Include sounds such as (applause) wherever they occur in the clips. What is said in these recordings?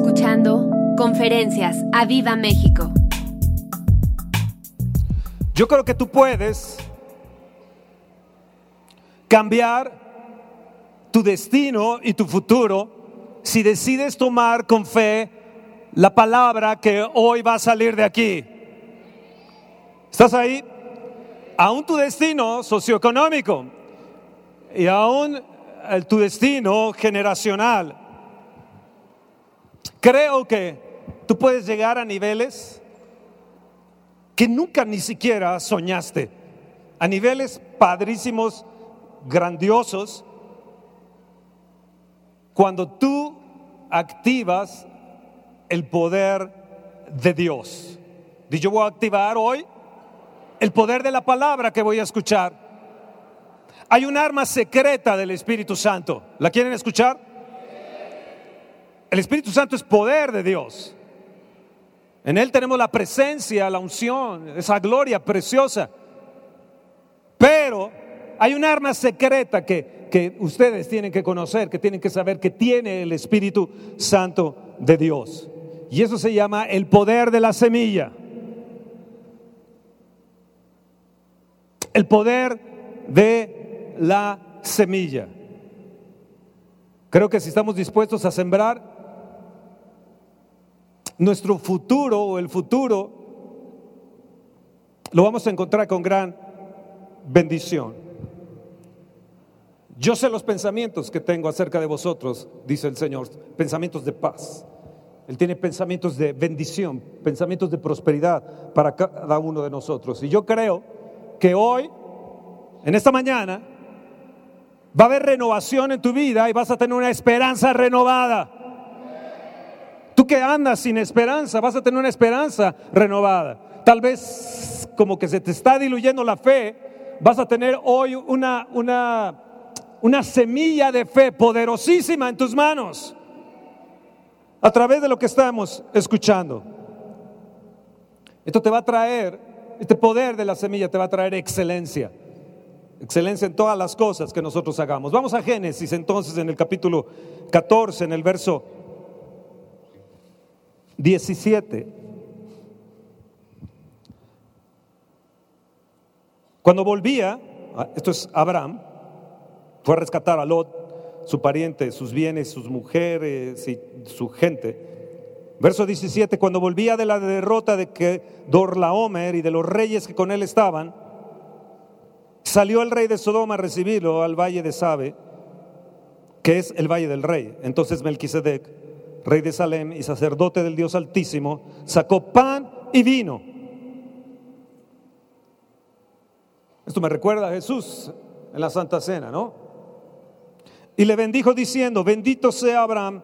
escuchando Conferencias a Viva México. Yo creo que tú puedes cambiar tu destino y tu futuro si decides tomar con fe la palabra que hoy va a salir de aquí. ¿Estás ahí? Aún tu destino socioeconómico y aún tu destino generacional. Creo que tú puedes llegar a niveles que nunca ni siquiera soñaste, a niveles padrísimos, grandiosos, cuando tú activas el poder de Dios. Y yo voy a activar hoy el poder de la palabra que voy a escuchar. Hay un arma secreta del Espíritu Santo. ¿La quieren escuchar? El Espíritu Santo es poder de Dios. En Él tenemos la presencia, la unción, esa gloria preciosa. Pero hay un arma secreta que, que ustedes tienen que conocer, que tienen que saber que tiene el Espíritu Santo de Dios. Y eso se llama el poder de la semilla. El poder de la semilla. Creo que si estamos dispuestos a sembrar, nuestro futuro o el futuro lo vamos a encontrar con gran bendición. Yo sé los pensamientos que tengo acerca de vosotros, dice el Señor, pensamientos de paz él tiene pensamientos de bendición, pensamientos de prosperidad para cada uno de nosotros. Y yo creo que hoy, en esta mañana, va a haber renovación en tu vida y vas a tener una esperanza renovada. Que andas sin esperanza, vas a tener una esperanza renovada. Tal vez como que se te está diluyendo la fe, vas a tener hoy una, una, una semilla de fe poderosísima en tus manos a través de lo que estamos escuchando. Esto te va a traer, este poder de la semilla te va a traer excelencia. Excelencia en todas las cosas que nosotros hagamos. Vamos a Génesis entonces en el capítulo 14, en el verso 17. Cuando volvía, ah, esto es Abraham, fue a rescatar a Lot su pariente, sus bienes, sus mujeres y su gente. Verso 17, cuando volvía de la derrota de que Dorlaomer y de los reyes que con él estaban, salió el rey de Sodoma a recibirlo al valle de Sabe, que es el valle del rey. Entonces Melquisedec, rey de Salem y sacerdote del Dios Altísimo, sacó pan y vino. Esto me recuerda a Jesús en la Santa Cena, ¿no? Y le bendijo diciendo, bendito sea Abraham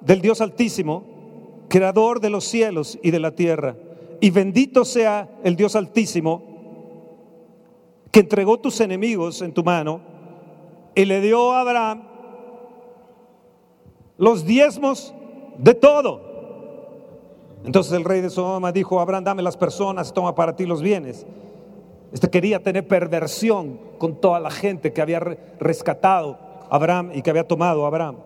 del Dios Altísimo, creador de los cielos y de la tierra. Y bendito sea el Dios Altísimo, que entregó tus enemigos en tu mano y le dio a Abraham los diezmos de todo. Entonces el rey de Sodoma dijo, Abraham, dame las personas, toma para ti los bienes. Este quería tener perversión con toda la gente que había rescatado Abraham y que había tomado Abraham.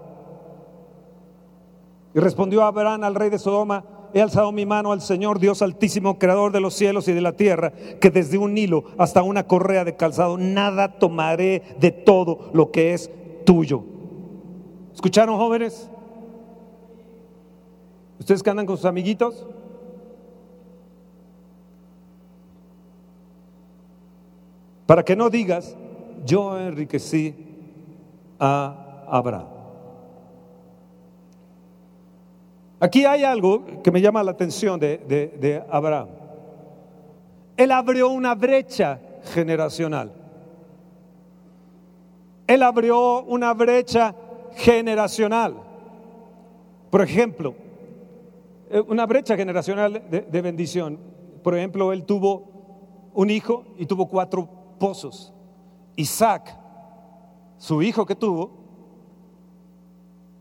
Y respondió Abraham al rey de Sodoma, he alzado mi mano al Señor Dios altísimo, creador de los cielos y de la tierra, que desde un hilo hasta una correa de calzado, nada tomaré de todo lo que es tuyo. ¿Escucharon jóvenes? ¿Ustedes que andan con sus amiguitos? Para que no digas, yo enriquecí a Abraham. Aquí hay algo que me llama la atención de, de, Abraham. Él abrió una brecha generacional. Él abrió una brecha generacional. Por ejemplo, una brecha generacional de, de, bendición. Por ejemplo, él tuvo un hijo y tuvo cuatro pozos. Isaac su hijo que tuvo,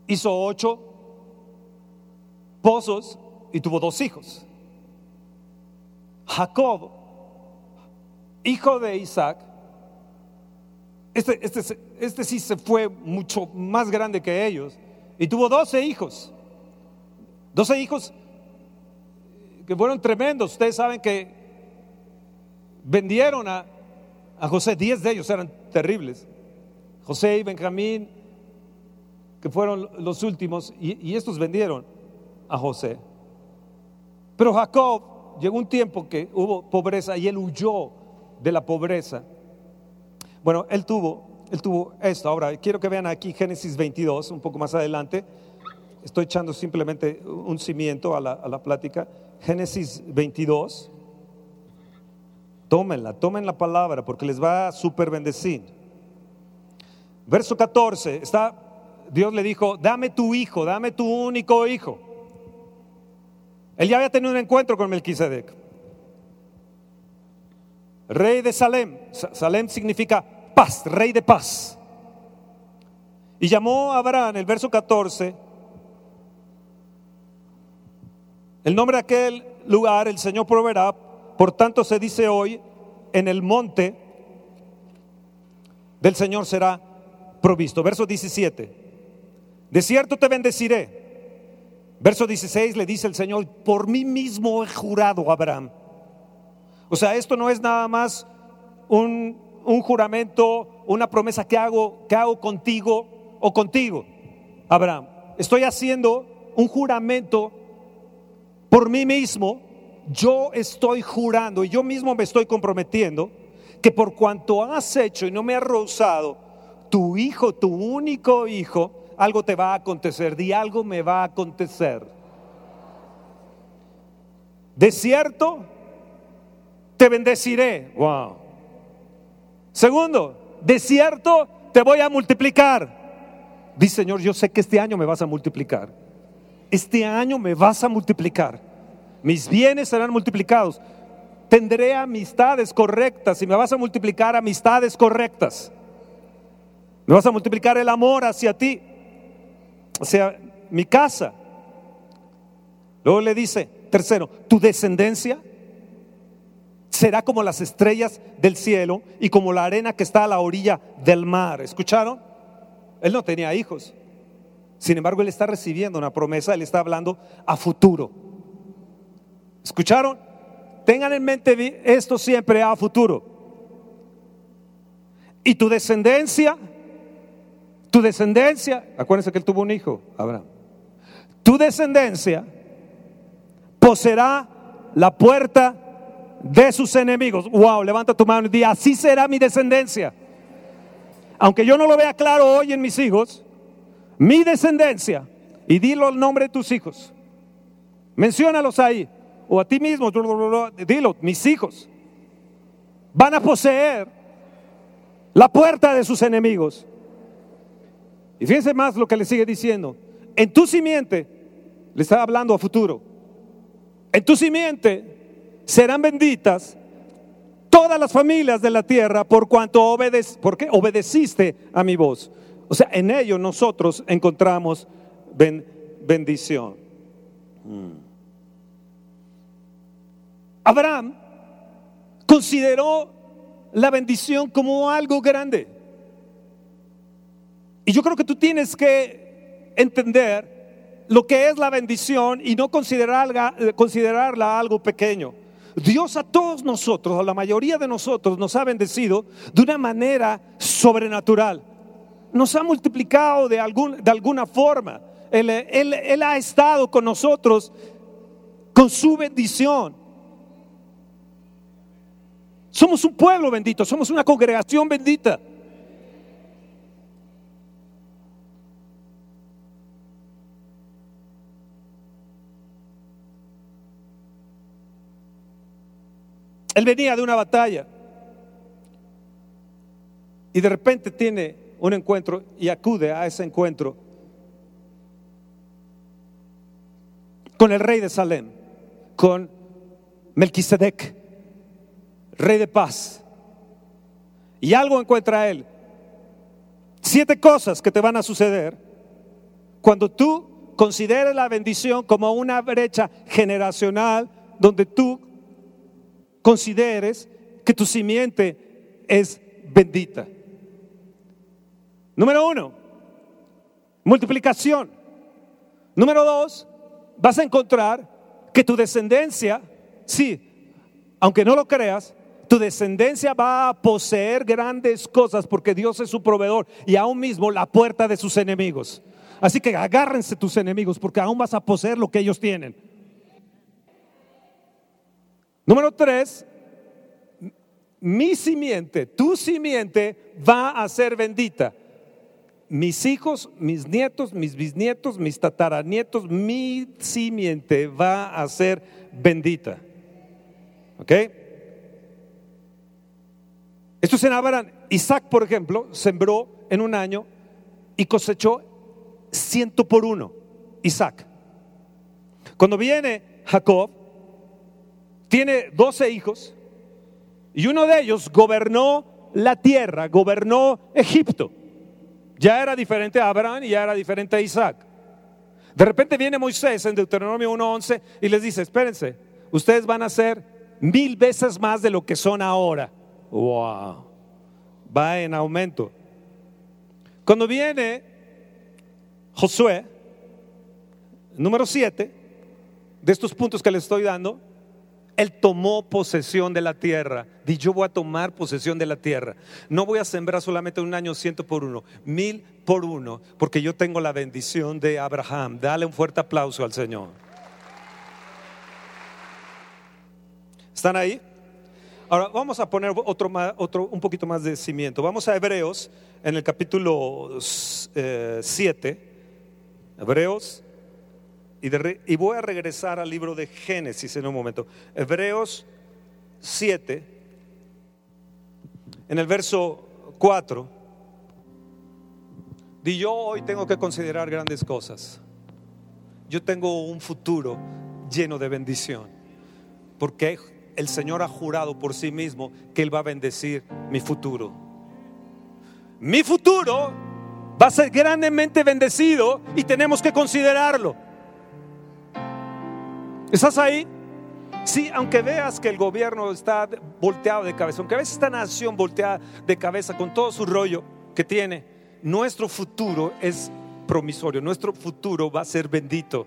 hizo ocho pozos y tuvo dos hijos. Jacob, hijo de Isaac, este, este, este, sí se fue mucho más grande que ellos y tuvo doce hijos. 12 hijos que fueron tremendos. Ustedes saben que vendieron a, a José, 10 de ellos eran terribles. José y Benjamín, que fueron los últimos, y, y estos vendieron a José. Pero Jacob llegó un tiempo que hubo pobreza y él huyó de la pobreza. Bueno, él tuvo, él tuvo esto. Ahora, quiero que vean aquí Génesis 22, un poco más adelante. Estoy echando simplemente un cimiento a la, a la plática. Génesis 22. Tómenla, tomen la palabra porque les va a super bendecir. Verso 14, está, Dios le dijo, dame tu hijo, dame tu único hijo. Él ya había tenido un encuentro con Melquisedec. Rey de Salem. Salem significa paz, rey de paz. Y llamó a Abraham, el verso 14, el nombre de aquel lugar, el Señor proveerá, por tanto se dice hoy, en el monte del Señor será provisto. Verso 17, de cierto te bendeciré. Verso 16 le dice el Señor, por mí mismo he jurado a Abraham. O sea, esto no es nada más un, un juramento, una promesa que hago, que hago contigo o contigo, Abraham. Estoy haciendo un juramento por mí mismo. Yo estoy jurando y yo mismo me estoy comprometiendo que por cuanto has hecho y no me has rozado, tu hijo, tu único hijo, algo te va a acontecer, di algo me va a acontecer. De cierto, te bendeciré. Wow. Segundo, de cierto, te voy a multiplicar. Dice Señor, yo sé que este año me vas a multiplicar. Este año me vas a multiplicar. Mis bienes serán multiplicados. Tendré amistades correctas y me vas a multiplicar amistades correctas. Me vas a multiplicar el amor hacia ti, hacia mi casa. Luego le dice, tercero, tu descendencia será como las estrellas del cielo y como la arena que está a la orilla del mar. ¿Escucharon? Él no tenía hijos. Sin embargo, él está recibiendo una promesa, él está hablando a futuro. ¿Escucharon? Tengan en mente esto siempre a futuro. Y tu descendencia, tu descendencia, acuérdense que él tuvo un hijo, Abraham. Tu descendencia poseerá la puerta de sus enemigos. Wow, levanta tu mano y di, así será mi descendencia. Aunque yo no lo vea claro hoy en mis hijos, mi descendencia, y dilo el nombre de tus hijos. Menciónalos ahí, o a ti mismo, dilo, mis hijos van a poseer la puerta de sus enemigos. Y fíjense más lo que le sigue diciendo. En tu simiente, le está hablando a futuro. En tu simiente serán benditas todas las familias de la tierra por cuanto obedeciste a mi voz. O sea, en ello nosotros encontramos bendición. Abraham consideró la bendición como algo grande. Y yo creo que tú tienes que entender lo que es la bendición y no considerarla, considerarla algo pequeño. Dios a todos nosotros, a la mayoría de nosotros, nos ha bendecido de una manera sobrenatural. Nos ha multiplicado de, algún, de alguna forma. Él, él ha estado con nosotros con su bendición. Somos un pueblo bendito, somos una congregación bendita. Él venía de una batalla y de repente tiene un encuentro y acude a ese encuentro con el rey de Salem, con Melquisedec, rey de paz. Y algo encuentra él. Siete cosas que te van a suceder cuando tú consideres la bendición como una brecha generacional donde tú consideres que tu simiente es bendita. Número uno, multiplicación. Número dos, vas a encontrar que tu descendencia, sí, aunque no lo creas, tu descendencia va a poseer grandes cosas porque Dios es su proveedor y aún mismo la puerta de sus enemigos. Así que agárrense tus enemigos porque aún vas a poseer lo que ellos tienen. Número tres, mi simiente, tu simiente va a ser bendita. Mis hijos, mis nietos, mis bisnietos, mis tataranietos, mi simiente va a ser bendita. ¿Ok? Esto es en Abraham. Isaac, por ejemplo, sembró en un año y cosechó ciento por uno. Isaac. Cuando viene Jacob, tiene doce hijos y uno de ellos gobernó la tierra, gobernó Egipto. Ya era diferente a Abraham y ya era diferente a Isaac. De repente viene Moisés en Deuteronomio 1.11 y les dice, espérense, ustedes van a ser mil veces más de lo que son ahora. Wow. Va en aumento. Cuando viene Josué, número 7, de estos puntos que le estoy dando, él tomó posesión de la tierra. Di, yo voy a tomar posesión de la tierra. No voy a sembrar solamente un año ciento por uno, mil por uno, porque yo tengo la bendición de Abraham. Dale un fuerte aplauso al Señor. ¿Están ahí? Ahora vamos a poner otro, otro un poquito más de cimiento. Vamos a Hebreos en el capítulo 7. Eh, Hebreos. Y, voy a regresar al libro de Génesis en un momento. Hebreos 7, en el verso 4. Di yo hoy tengo que considerar grandes cosas. Yo tengo un futuro lleno de bendición. Porque el Señor ha jurado por sí mismo que Él va a bendecir mi futuro. Mi futuro va a ser grandemente bendecido y tenemos que considerarlo. ¿Estás ahí? Sí, aunque veas que el gobierno está volteado de cabeza, aunque veas esta nación volteada de cabeza con todo su rollo que tiene, nuestro futuro es promisorio, nuestro futuro va a ser bendito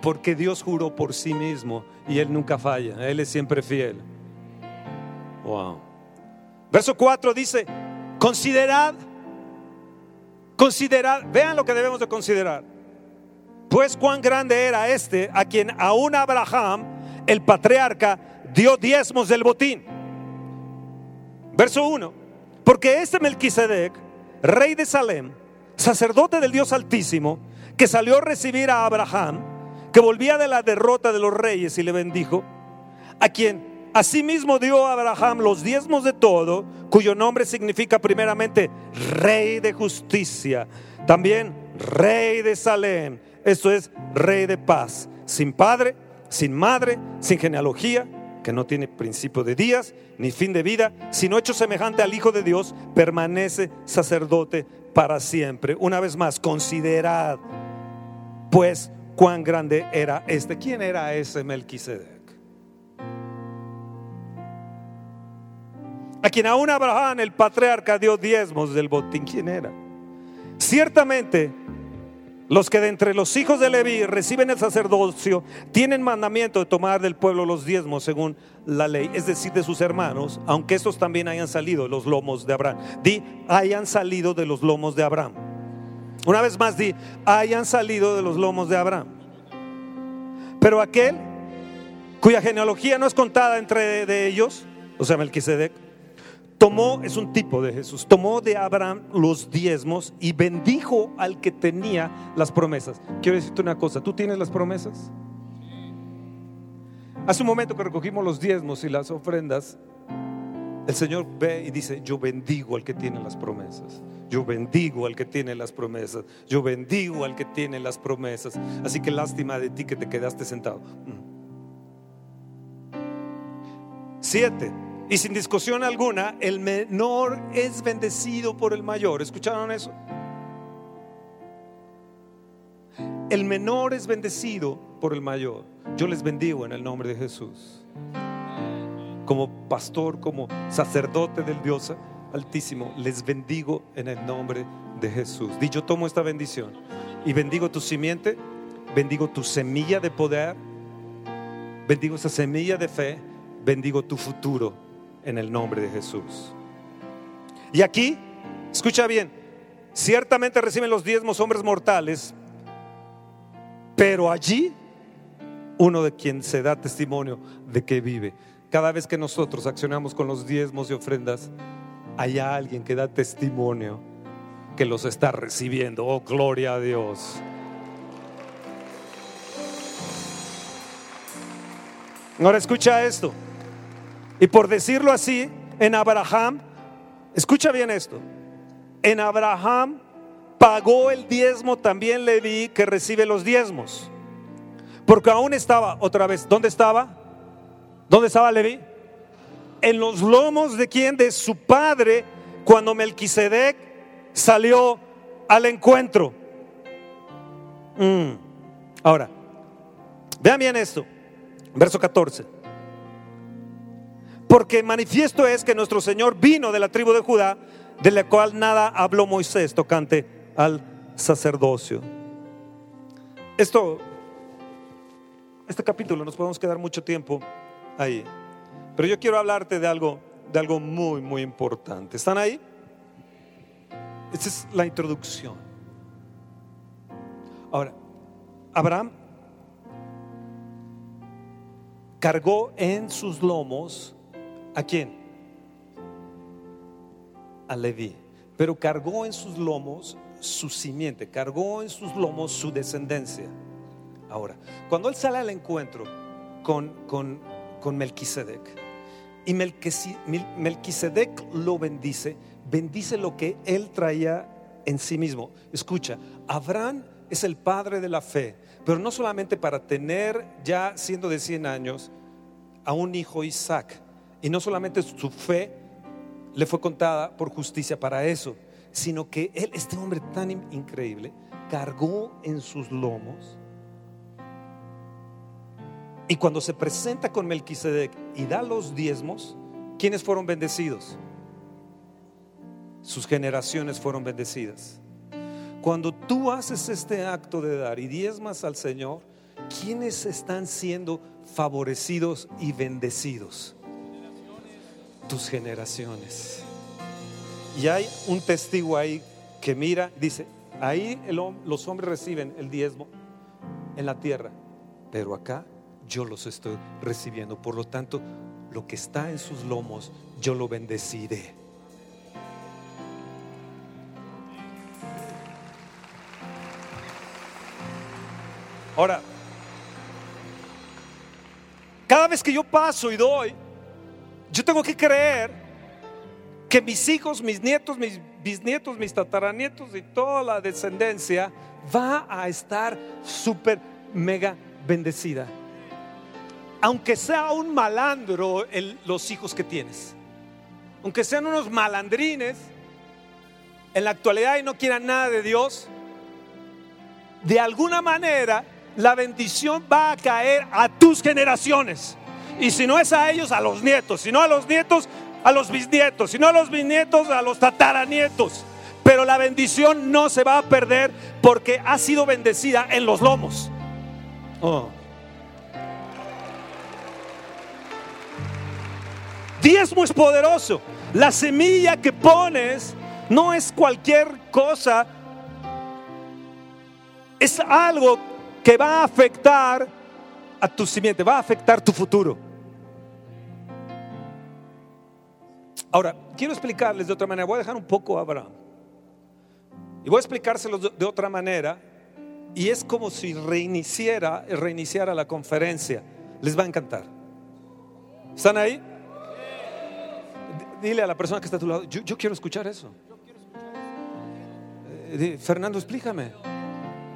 porque Dios juró por sí mismo y Él nunca falla, Él es siempre fiel. Wow. Verso 4 dice, considerad, considerad, vean lo que debemos de considerar. Pues cuán grande era este a quien aún Abraham, el patriarca, dio diezmos del botín. Verso 1, porque este Melquisedec, rey de Salem, sacerdote del Dios Altísimo, que salió a recibir a Abraham, que volvía de la derrota de los reyes y le bendijo, a quien asimismo dio a Abraham los diezmos de todo, cuyo nombre significa primeramente rey de justicia, también rey de Salem, esto es rey de paz, sin padre, sin madre, sin genealogía, que no tiene principio de días ni fin de vida, sino hecho semejante al Hijo de Dios, permanece sacerdote para siempre. Una vez más, considerad pues cuán grande era este. ¿Quién era ese Melquisedec? A quien aún Abraham, el patriarca, dio diezmos del botín. ¿Quién era? Ciertamente, los que de entre los hijos de Leví reciben el sacerdocio tienen mandamiento de tomar del pueblo los diezmos según la ley, es decir, de sus hermanos, aunque estos también hayan salido de los lomos de Abraham. Di, hayan salido de los lomos de Abraham. Una vez más di, hayan salido de los lomos de Abraham. Pero aquel cuya genealogía no es contada entre de ellos, o sea, Melquisedec, tomó, es un tipo de Jesús, tomó de Abraham los diezmos y bendijo al que tenía las promesas. Quiero decirte una cosa, ¿tú tienes las promesas? Hace un momento que recogimos los diezmos y las ofrendas, el Señor ve y dice, yo bendigo al que tiene las promesas. Yo bendigo al que tiene las promesas. Yo bendigo al que tiene las promesas. Así que lástima de ti que te quedaste sentado. Mm. Siete. Y sin discusión alguna, el menor es bendecido por el mayor. ¿Escucharon eso? El menor es bendecido por el mayor. Yo les bendigo en el nombre de Jesús como pastor, como sacerdote del Dios Altísimo, les bendigo en el nombre de Jesús. Yo tomo esta bendición y bendigo tu simiente, bendigo tu semilla de poder, bendigo esa semilla de fe, bendigo tu futuro en el nombre de Jesús. Y aquí, escucha bien, ciertamente reciben los diezmos hombres mortales, pero allí uno de quien se da testimonio de que vive. Cada vez que nosotros accionamos con los diezmos y ofrendas, hay alguien que da testimonio que los está recibiendo. Oh, gloria a Dios. Ahora escucha esto. Y por decirlo así, en Abraham, escucha bien esto. En Abraham pagó el diezmo también Leví que recibe los diezmos. Porque aún estaba, otra vez, ¿dónde estaba? ¿Dónde estaba Leví? En los lomos de quién? De su padre, cuando Melquisedec salió al encuentro. Mm. Ahora, vean bien esto, verso 14. Porque manifiesto es que nuestro Señor vino de la tribu de Judá, de la cual nada habló Moisés tocante al sacerdocio. Esto este capítulo nos podemos quedar mucho tiempo ahí. Pero yo quiero hablarte de algo, de algo muy, muy importante. ¿Están ahí? Esta es la introducción. Ahora, Abraham cargó en sus lomos a quién? A Leví. Pero cargó en sus lomos su simiente, cargó en sus lomos su descendencia. Ahora, cuando él sale al encuentro con, con, con Melquisedec y Melquisedec lo bendice, bendice lo que él traía en sí mismo. Escucha, Abraham es el padre de la fe, pero no solamente para tener ya siendo de 100 años a un hijo Isaac, y no solamente su fe le fue contada por justicia para eso, sino que él, este hombre tan increíble, cargó en sus lomos y cuando se presenta con Melquisedec y da los diezmos, ¿quiénes fueron bendecidos? Sus generaciones fueron bendecidas. Cuando tú haces este acto de dar y diezmas al Señor, ¿quiénes están siendo favorecidos y bendecidos? Tus generaciones. Y hay un testigo ahí que mira, dice, ahí los hombres reciben el diezmo en la tierra, pero acá yo los estoy recibiendo. Por lo tanto, lo que está en sus lomos, yo lo bendeciré. Ahora, cada vez que yo paso y doy, yo tengo que creer que mis hijos, mis nietos, mis bisnietos, mis tataranietos y toda la descendencia va a estar súper, mega bendecida aunque sea un malandro los hijos que tienes, aunque sean unos malandrines en la actualidad y no quieran nada de Dios, de alguna manera la bendición va a caer a tus generaciones. Y si no es a ellos, a los nietos. Si no a los nietos, a los bisnietos. Si no a los bisnietos, a los tataranietos. Pero la bendición no se va a perder porque ha sido bendecida en los lomos. Oh. Diezmo es poderoso. La semilla que pones no es cualquier cosa. Es algo que va a afectar a tu simiente, va a afectar tu futuro. Ahora, quiero explicarles de otra manera. Voy a dejar un poco a Abraham. Y voy a explicárselos de otra manera. Y es como si reiniciara, reiniciara la conferencia. Les va a encantar. ¿Están ahí? dile a la persona que está a tu lado, yo, quiero escuchar eso. Eh, Fernando, explícame.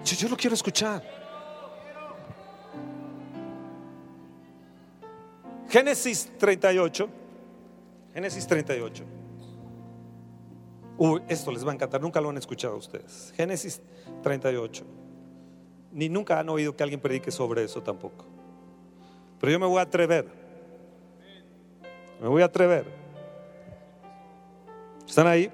Yo lo quiero escuchar. Génesis 38. Génesis 38. Uy, esto les va a encantar, nunca lo han escuchado ustedes. Génesis 38. Ni nunca han oído que alguien predique sobre eso tampoco. Pero yo me voy a atrever. Me voy a atrever. ¿Están ahí?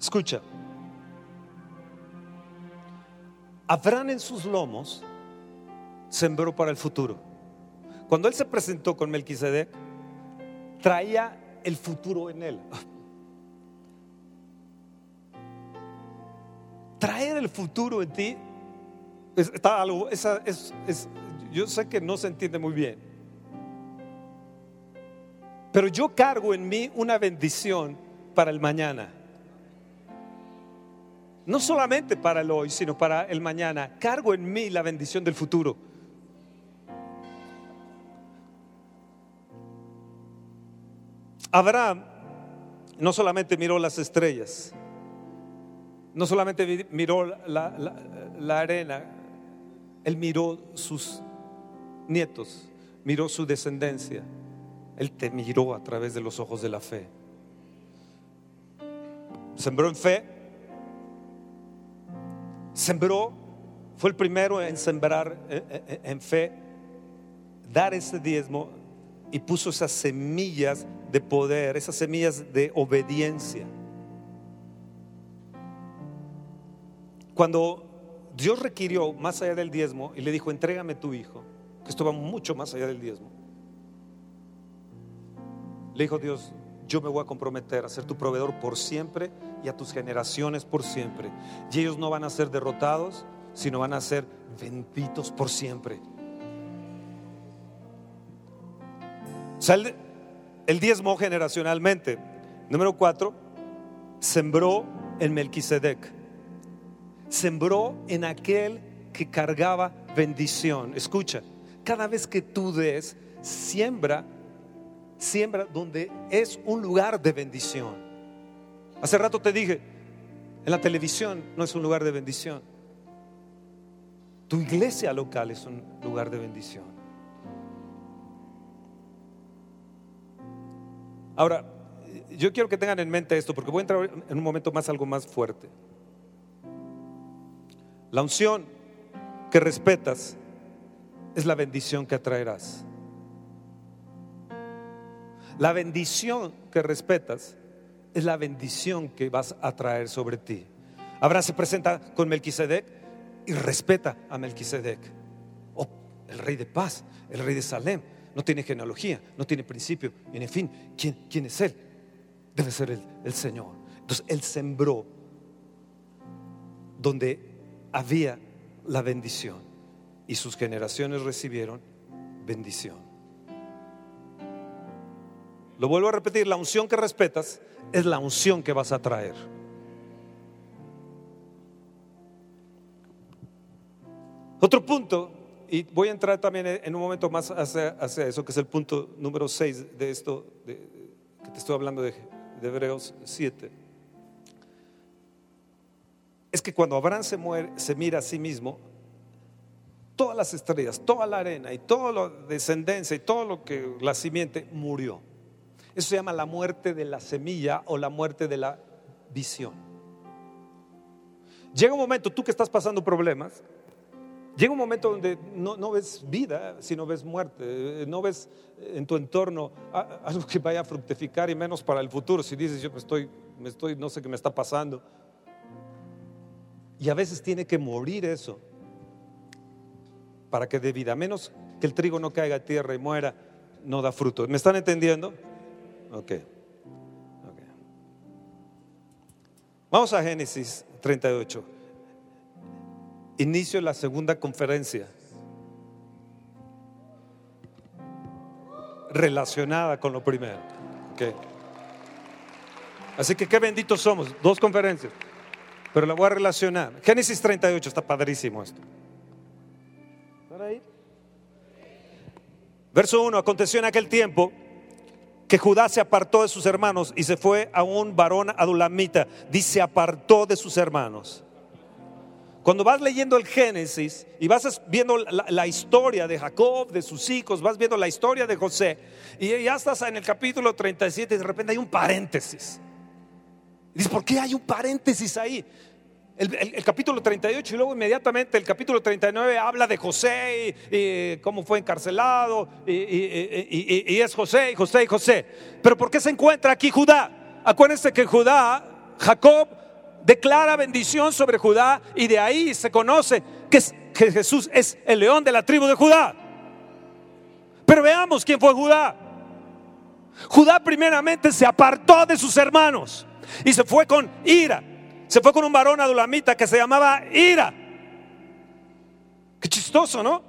Escucha. Abraham en sus lomos sembró para el futuro. Cuando él se presentó con Melquisedec, traía el futuro en él. Traer el futuro en ti está algo, es, yo sé que no se entiende muy bien, pero yo cargo en mí una bendición para el mañana. No solamente para el hoy, sino para el mañana. Cargo en mí la bendición del futuro. Abraham no solamente miró las estrellas, no solamente miró la, arena, él miró sus nietos, miró su descendencia. Él te miró a través de los ojos de la fe. Sembró en fe, sembró, fue el primero en sembrar eh, eh, eh, en fe, dar ese diezmo y puso esas semillas de poder, esas semillas de obediencia. Cuando Dios requirió más allá del diezmo y le dijo, entrégame tu hijo, que esto va mucho más allá del diezmo, le dijo Dios, yo me voy a comprometer a ser tu proveedor por siempre y a tus generaciones por siempre. Y ellos no van a ser derrotados, sino van a ser benditos por siempre. O sea, el, diezmo generacionalmente. Número cuatro, sembró en Melquisedec. Sembró en aquel que cargaba bendición. Escucha, cada vez que tú des, siembra, siembra donde es un lugar de bendición. Hace rato te dije, en la televisión no es un lugar de bendición. Tu iglesia local es un lugar de bendición. Ahora, yo quiero que tengan en mente esto porque voy a entrar en un momento más algo más fuerte. La unción que respetas es la bendición que atraerás. La bendición que respetas es la bendición que vas a traer sobre ti. Abraham se presenta con Melquisedec y respeta a Melquisedec. Oh, el rey de paz, el rey de Salem no tiene genealogía, no tiene principio. en fin, ¿quién, quién es Él? Debe ser el, el Señor. Entonces Él sembró donde había la bendición y sus generaciones recibieron bendición. Lo vuelvo a repetir, la unción que respetas es la unción que vas a traer. Otro punto y voy a entrar también en un momento más hacia, eso, que es el punto número 6 de esto que te estoy hablando de, de, Hebreos 7. Es que cuando Abraham se, muere, se mira a sí mismo, todas las estrellas, toda la arena y toda la descendencia y todo lo que la simiente murió. Eso se llama la muerte de la semilla o la muerte de la visión. Llega un momento, tú que estás pasando problemas, Llega un momento donde no, ves vida, sino ves muerte. No ves en tu entorno algo que vaya a fructificar y menos para el futuro. Si dices, yo estoy, me estoy, no sé qué me está pasando. Y a veces tiene que morir eso para que dé vida. Menos que el trigo no caiga a tierra y muera, no da fruto. ¿Me están entendiendo? Ok. Vamos a Génesis 38 inicio la segunda conferencia relacionada con lo primero. Así que qué benditos somos, dos conferencias, pero la voy a relacionar. Génesis 38 está padrísimo esto. Verso 1, aconteció en aquel tiempo que Judá se apartó de sus hermanos y se fue a un varón adulamita. Dice, apartó de sus hermanos. Cuando vas leyendo el Génesis y vas viendo la, historia de Jacob, de sus hijos, vas viendo la historia de José, y ya estás en el capítulo 37 y de repente hay un paréntesis. Dices, ¿por qué hay un paréntesis ahí? El, capítulo 38 y luego inmediatamente el capítulo 39 habla de José y, cómo fue encarcelado y, es José y José y José. Pero ¿por qué se encuentra aquí Judá? Acuérdense que Judá, Jacob declara bendición sobre Judá y de ahí se conoce que Jesús es el león de la tribu de Judá. Pero veamos quién fue Judá. Judá primeramente se apartó de sus hermanos y se fue con ira. Se fue con un varón adulamita que se llamaba Ira. Qué chistoso, ¿no?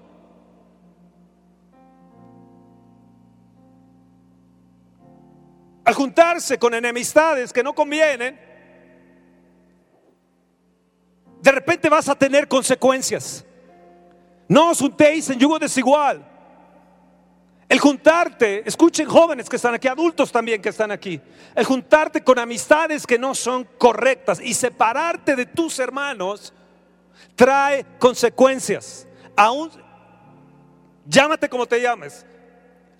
Al juntarse con enemistades que no convienen, de repente vas a tener consecuencias. No os juntéis en yugo desigual. El juntarte, escuchen jóvenes que están aquí, adultos también que están aquí, el juntarte con amistades que no son correctas y separarte de tus hermanos trae consecuencias. Aún, llámate como te llames,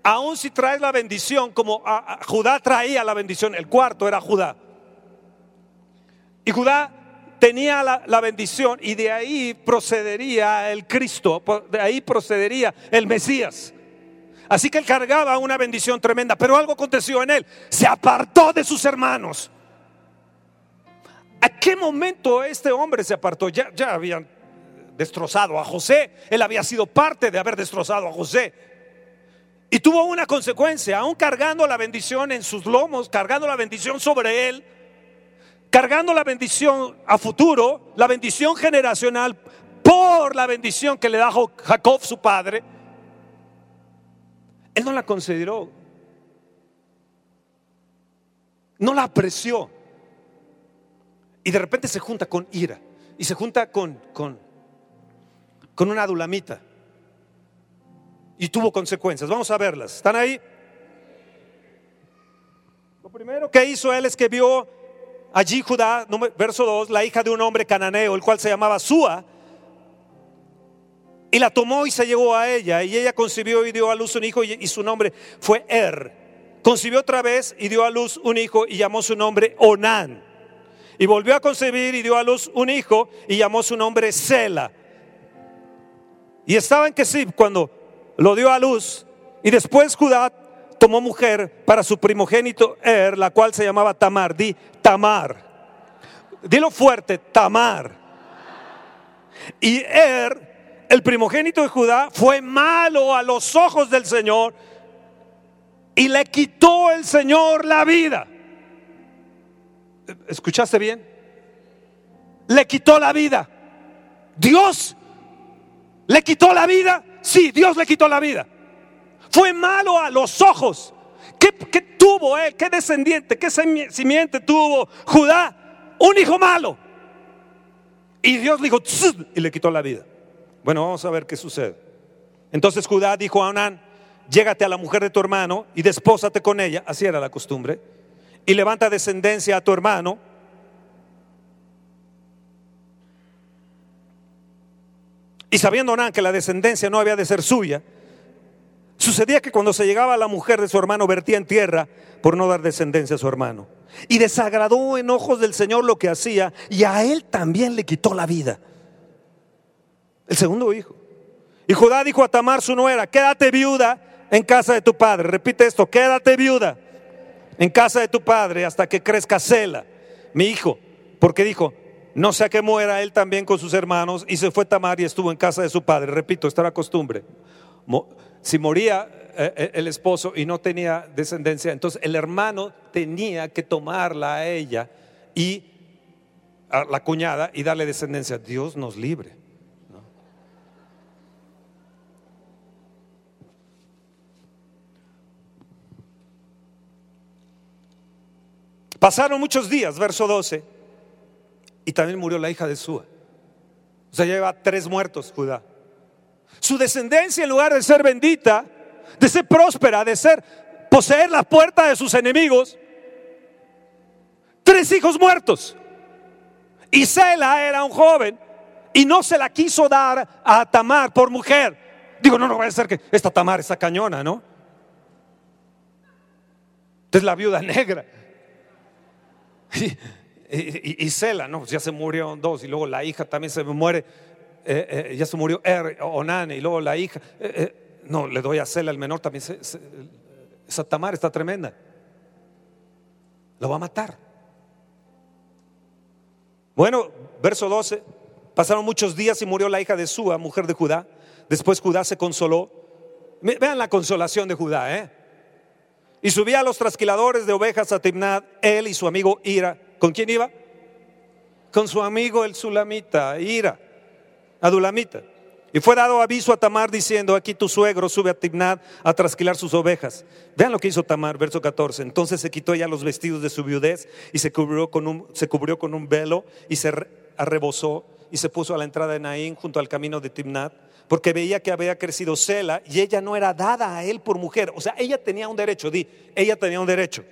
aún si traes la bendición, como Judá traía la bendición, el cuarto era Judá. Y Judá tenía la, la, bendición y de ahí procedería el Cristo, de ahí procedería el Mesías. Así que él cargaba una bendición tremenda, pero algo aconteció en él. Se apartó de sus hermanos. ¿A qué momento este hombre se apartó? Ya, ya habían destrozado a José. Él había sido parte de haber destrozado a José. Y tuvo una consecuencia, aún cargando la bendición en sus lomos, cargando la bendición sobre él, cargando la bendición a futuro, la bendición generacional por la bendición que le da Jacob su padre él no la consideró. No la apreció. Y de repente se junta con ira. Y se junta con, con, con una adulamita. Y tuvo consecuencias. Vamos a verlas. ¿Están ahí? Lo primero que hizo él es que vio allí Judá, verso 2, la hija de un hombre cananeo, el cual se llamaba Sua y la tomó y se llevó a ella. Y ella concibió y dio a luz un hijo y, su nombre fue Er. Concibió otra vez y dio a luz un hijo y llamó su nombre Onán. Y volvió a concebir y dio a luz un hijo y llamó su nombre Sela. Y estaba en Kesib cuando lo dio a luz. Y después Judá tomó mujer para su primogénito Er, la cual se llamaba Tamar. Di Tamar. Dilo fuerte, Tamar. Y Er el primogénito de Judá fue malo a los ojos del Señor y le quitó el Señor la vida. ¿Escuchaste bien? Le quitó la vida. Dios le quitó la vida. Sí, Dios le quitó la vida. Fue malo a los ojos. ¿Qué, tuvo él? ¿Qué descendiente? ¿Qué simiente tuvo Judá? Un hijo malo. Y Dios le dijo, y le quitó la vida. Bueno, vamos a ver qué sucede. Entonces Judá dijo a Onán, llégate a la mujer de tu hermano y despósate con ella, así era la costumbre, y levanta descendencia a tu hermano. Y sabiendo Onán que la descendencia no había de ser suya, sucedía que cuando se llegaba a la mujer de su hermano vertía en tierra por no dar descendencia a su hermano. Y desagradó en ojos del Señor lo que hacía y a él también le quitó la vida el segundo hijo. Y Judá dijo a Tamar su nuera, quédate viuda en casa de tu padre. Repite esto, quédate viuda en casa de tu padre hasta que crezca Sela, mi hijo. Porque dijo, no sea que muera él también con sus hermanos. Y se fue Tamar y estuvo en casa de su padre. Repito, esta era costumbre. Si moría eh, eh, el esposo y no tenía descendencia, entonces el hermano tenía que tomarla a ella y a la cuñada y darle descendencia. Dios nos libre. Pasaron muchos días, verso 12, y también murió la hija de Sua. O sea, lleva tres muertos Judá. Su descendencia, en lugar de ser bendita, de ser próspera, de ser poseer la puerta de sus enemigos, tres hijos muertos. Y Sela era un joven y no se la quiso dar a Tamar por mujer. Digo, no, no va a ser que esta Tamar, esa cañona, ¿no? Es la viuda (laughs) negra. (laughs) Y, y, Sela, no, ya se murieron dos y luego la hija también se muere, eh, eh, ya se murió Er, Onane y luego la hija, eh, no, le doy a Sela, el menor también, se, está tremenda, lo va a matar. Bueno, verso 12. Pasaron muchos días y murió la hija de Sua, mujer de Judá. Después Judá se consoló. Vean la consolación de Judá, ¿eh? Y subía a los trasquiladores de ovejas a Timnat, él y su amigo Ira. ¿Con quién iba? Con su amigo el Sulamita, Ira, Adulamita. Y fue dado aviso a Tamar diciendo, aquí tu suegro sube a Timnat a trasquilar sus ovejas. Vean lo que hizo Tamar, verso 14. Entonces se quitó ella los vestidos de su viudez y se cubrió con un, se cubrió con un velo y se arrebozó y se puso a la entrada de Naín junto al camino de Timnat porque veía que había crecido Sela y ella no era dada a él por mujer. O sea, ella tenía un derecho, di, ella tenía un derecho.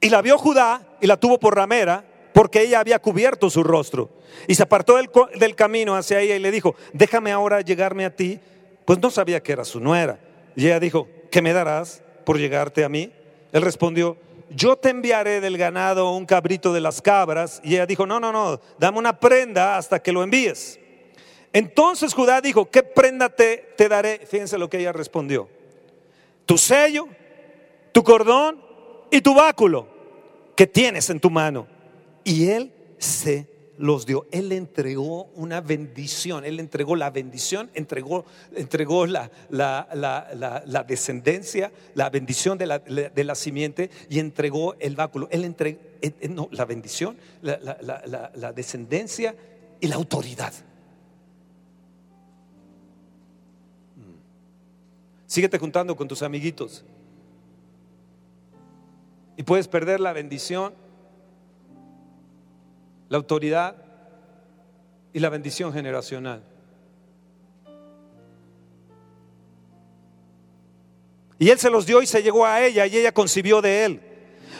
Y la vio Judá y la tuvo por ramera porque ella había cubierto su rostro. Y se apartó del, del, camino hacia ella y le dijo, déjame ahora llegarme a ti. Pues no sabía que era su nuera. Y ella dijo, ¿qué me darás por llegarte a mí? Él respondió, yo te enviaré del ganado un cabrito de las cabras. Y ella dijo, no, no, no, dame una prenda hasta que lo envíes. Entonces Judá dijo, ¿qué prenda te, te daré? Fíjense lo que ella respondió. Tu sello, tu cordón y tu báculo que tienes en tu mano. Y él se los dio. Él entregó una bendición. Él entregó la bendición, entregó, entregó la, la, la, la descendencia, la bendición de la, de la, simiente y entregó el báculo. Él entregó eh, eh, no, la bendición, la descendencia y la autoridad. Síguete juntando con tus amiguitos. Y puedes perder la bendición, la autoridad y la bendición generacional. Y él se los dio y se llegó a ella y ella concibió de él.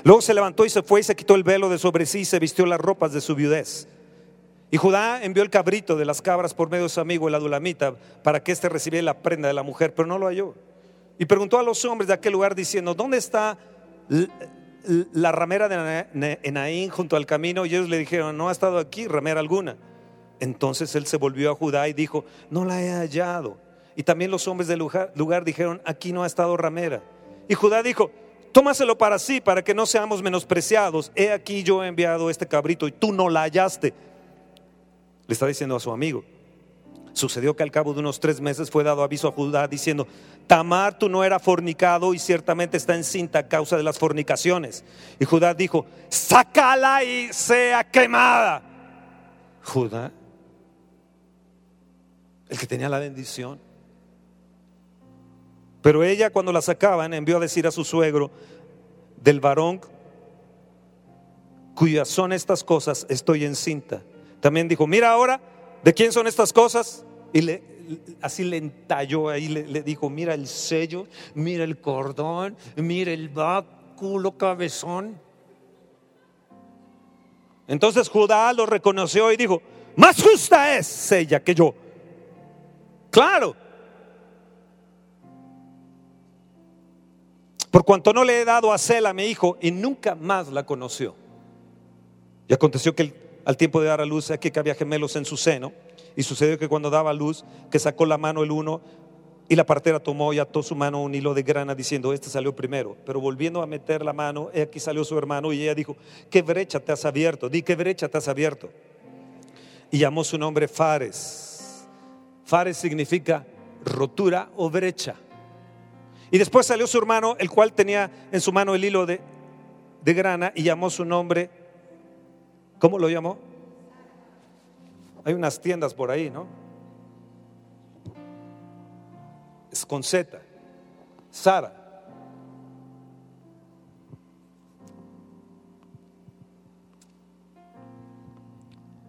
Luego se levantó y se fue y se quitó el velo de sobre sí y se vistió las ropas de su viudez. Y Judá envió el cabrito de las cabras por medio de su amigo el adulamita para que éste recibiera la prenda de la mujer, pero no lo halló. Y preguntó a los hombres de aquel lugar diciendo, ¿dónde está la ramera de Enaín junto al camino? Y ellos le dijeron, no ha estado aquí ramera alguna. Entonces él se volvió a Judá y dijo, no la he hallado. Y también los hombres del lugar, lugar dijeron, aquí no ha estado ramera. Y Judá dijo, tómaselo para sí, para que no seamos menospreciados. He aquí yo he enviado este cabrito y tú no la hallaste le está diciendo a su amigo. Sucedió que al cabo de unos tres meses fue dado aviso a Judá diciendo, Tamar tú no era fornicado y ciertamente está encinta a causa de las fornicaciones. Y Judá dijo, sácala y sea quemada. Judá, el que tenía la bendición. Pero ella cuando la sacaban envió a decir a su suegro, del varón cuyas son estas cosas, estoy encinta. También dijo, mira ahora, ¿de quién son estas cosas? Y le, así le entalló ahí, le, dijo, mira el sello, mira el cordón, mira el báculo cabezón. Entonces Judá lo reconoció y dijo, más justa es ella que yo. Claro. Por cuanto no le he dado a Sela, mi hijo, y nunca más la conoció. Y aconteció que el al tiempo de dar a luz, aquí que había gemelos en su seno. Y sucedió que cuando daba a luz, que sacó la mano el uno y la partera tomó y ató su mano un hilo de grana diciendo, este salió primero. Pero volviendo a meter la mano, aquí salió su hermano y ella dijo, ¿qué brecha te has abierto? Di, ¿qué brecha te has abierto? Y llamó su nombre Fares. Fares significa rotura o brecha. Y después salió su hermano, el cual tenía en su mano el hilo de, de grana y llamó su nombre ¿Cómo lo llamó? Hay unas tiendas por ahí, ¿no? Es con Z. Sara.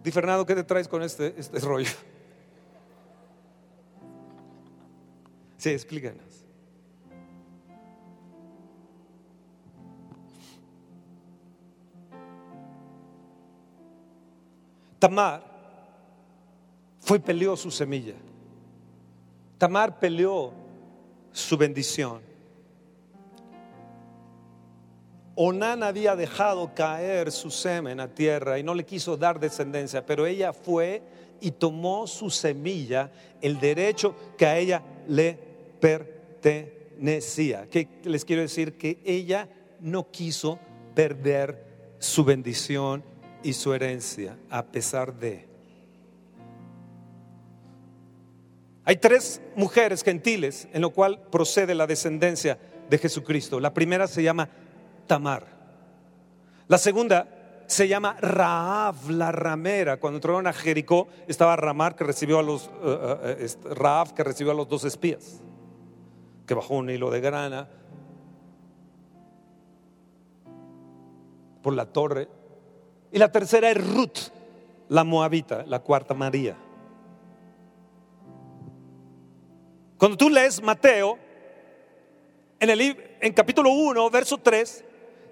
Di Fernando, ¿qué te traes con este, este (laughs) rollo? Sí, explícanos. Tamar fue y peleó su semilla. Tamar peleó su bendición. Onán había dejado caer su semen a tierra y no le quiso dar descendencia, pero ella fue y tomó su semilla, el derecho que a ella le pertenecía. ¿Qué les quiero decir? Que ella no quiso perder su bendición y su herencia a pesar de. Hay tres mujeres gentiles en lo cual procede la descendencia de Jesucristo. La primera se llama Tamar. La segunda se llama Raab la ramera. Cuando entraron a Jericó estaba Ramar que recibió a los uh, Raab que recibió a los dos espías, que bajó un hilo de grana por la torre. Y la tercera es Ruth, la moabita, la cuarta María. Cuando tú lees Mateo, en, el, en capítulo 1, verso 3,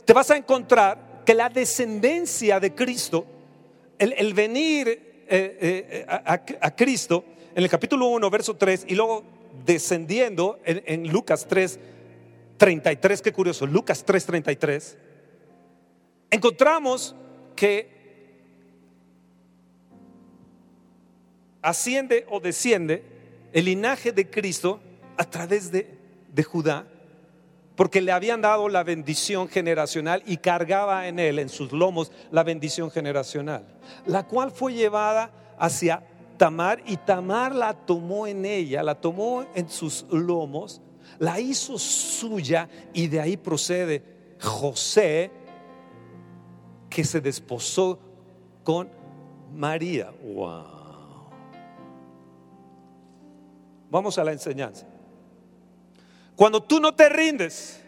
te vas a encontrar que la descendencia de Cristo, el, venir eh, eh, a, Cristo, en el capítulo 1, verso 3, y luego descendiendo en, en Lucas 3, 33, qué curioso, Lucas 3, 33, encontramos que asciende o desciende el linaje de Cristo a través de, de, Judá, porque le habían dado la bendición generacional y cargaba en él, en sus lomos, la bendición generacional, la cual fue llevada hacia Tamar y Tamar la tomó en ella, la tomó en sus lomos, la hizo suya y de ahí procede José, que se desposó con María. Wow. Vamos a la enseñanza. Cuando tú no te rindes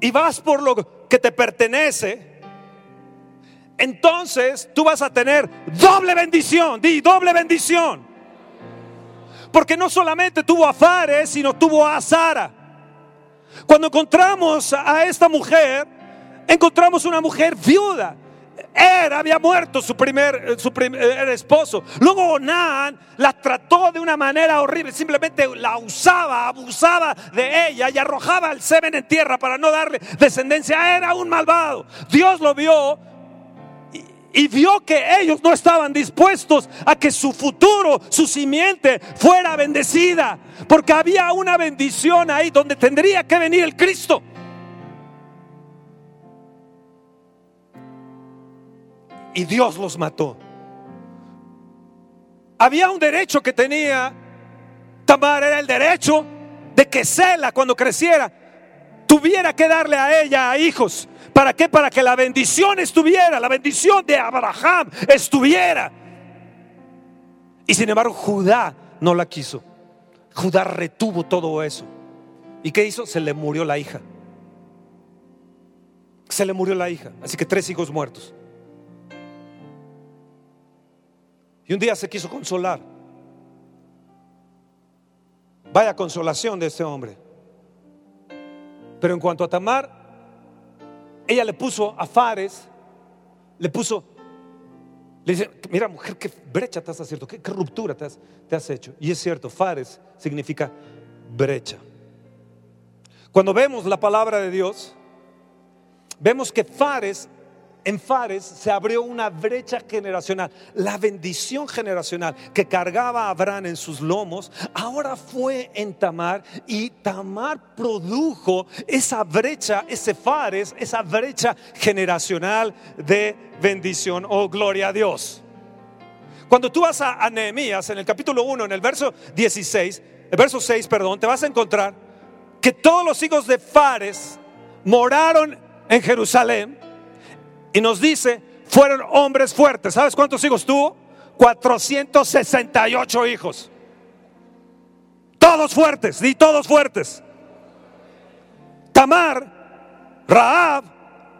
y vas por lo que te pertenece, entonces tú vas a tener doble bendición, di doble bendición. Porque no solamente tuvo a Fares, sino tuvo a Sara. Cuando encontramos a esta mujer, encontramos una mujer viuda. Era, había muerto su primer, su primer esposo. Luego Onán la trató de una manera horrible. Simplemente la usaba, abusaba de ella y arrojaba el semen en tierra para no darle descendencia. Era un malvado. Dios lo vio y vio que ellos no estaban dispuestos a que su futuro, su simiente fuera bendecida, porque había una bendición ahí donde tendría que venir el Cristo. Y Dios los mató. Había un derecho que tenía Tamar, era el derecho de que Sela cuando creciera tuviera que darle a ella a hijos. ¿Para qué? Para que la bendición estuviera, la bendición de Abraham estuviera. Y sin embargo Judá no la quiso. Judá retuvo todo eso. ¿Y qué hizo? Se le murió la hija. Se le murió la hija. Así que tres hijos muertos. Y un día se quiso consolar. Vaya consolación de este hombre. Pero en cuanto a Tamar, ella le puso a Fares, le puso, le dice, mira mujer, qué brecha te has hecho, qué, ruptura te has, te has hecho. Y es cierto, Fares significa brecha. Cuando vemos la palabra de Dios, vemos que Fares en Fares se abrió una brecha generacional. La bendición generacional que cargaba a Abraham en sus lomos, ahora fue en Tamar y Tamar produjo esa brecha, ese Fares, esa brecha generacional de bendición. Oh, gloria a Dios. Cuando tú vas a, Nehemías en el capítulo 1, en el verso 16, el verso 6, perdón, te vas a encontrar que todos los hijos de Fares moraron en Jerusalén y nos dice, fueron hombres fuertes. ¿Sabes cuántos hijos tuvo? 468 hijos. Todos fuertes, di todos fuertes. Tamar, Raab,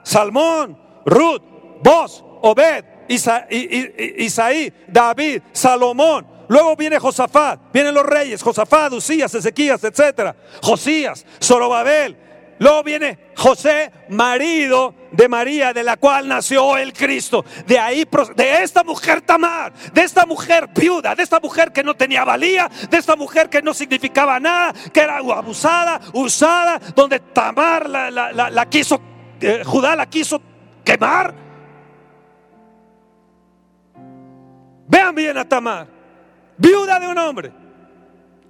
Salmón, Ruth, Boz, Obed, Isaí, David, Salomón. Luego viene Josafat, vienen los reyes, Josafat, Usías, Ezequías, etcétera. Josías, Zorobabel, Luego viene José, marido de María, de la cual nació el Cristo. De ahí, de esta mujer Tamar, de esta mujer viuda, de esta mujer que no tenía valía, de esta mujer que no significaba nada, que era abusada, usada, donde Tamar la, quiso, eh, Judá la quiso quemar. Vean bien a Tamar, viuda de un hombre.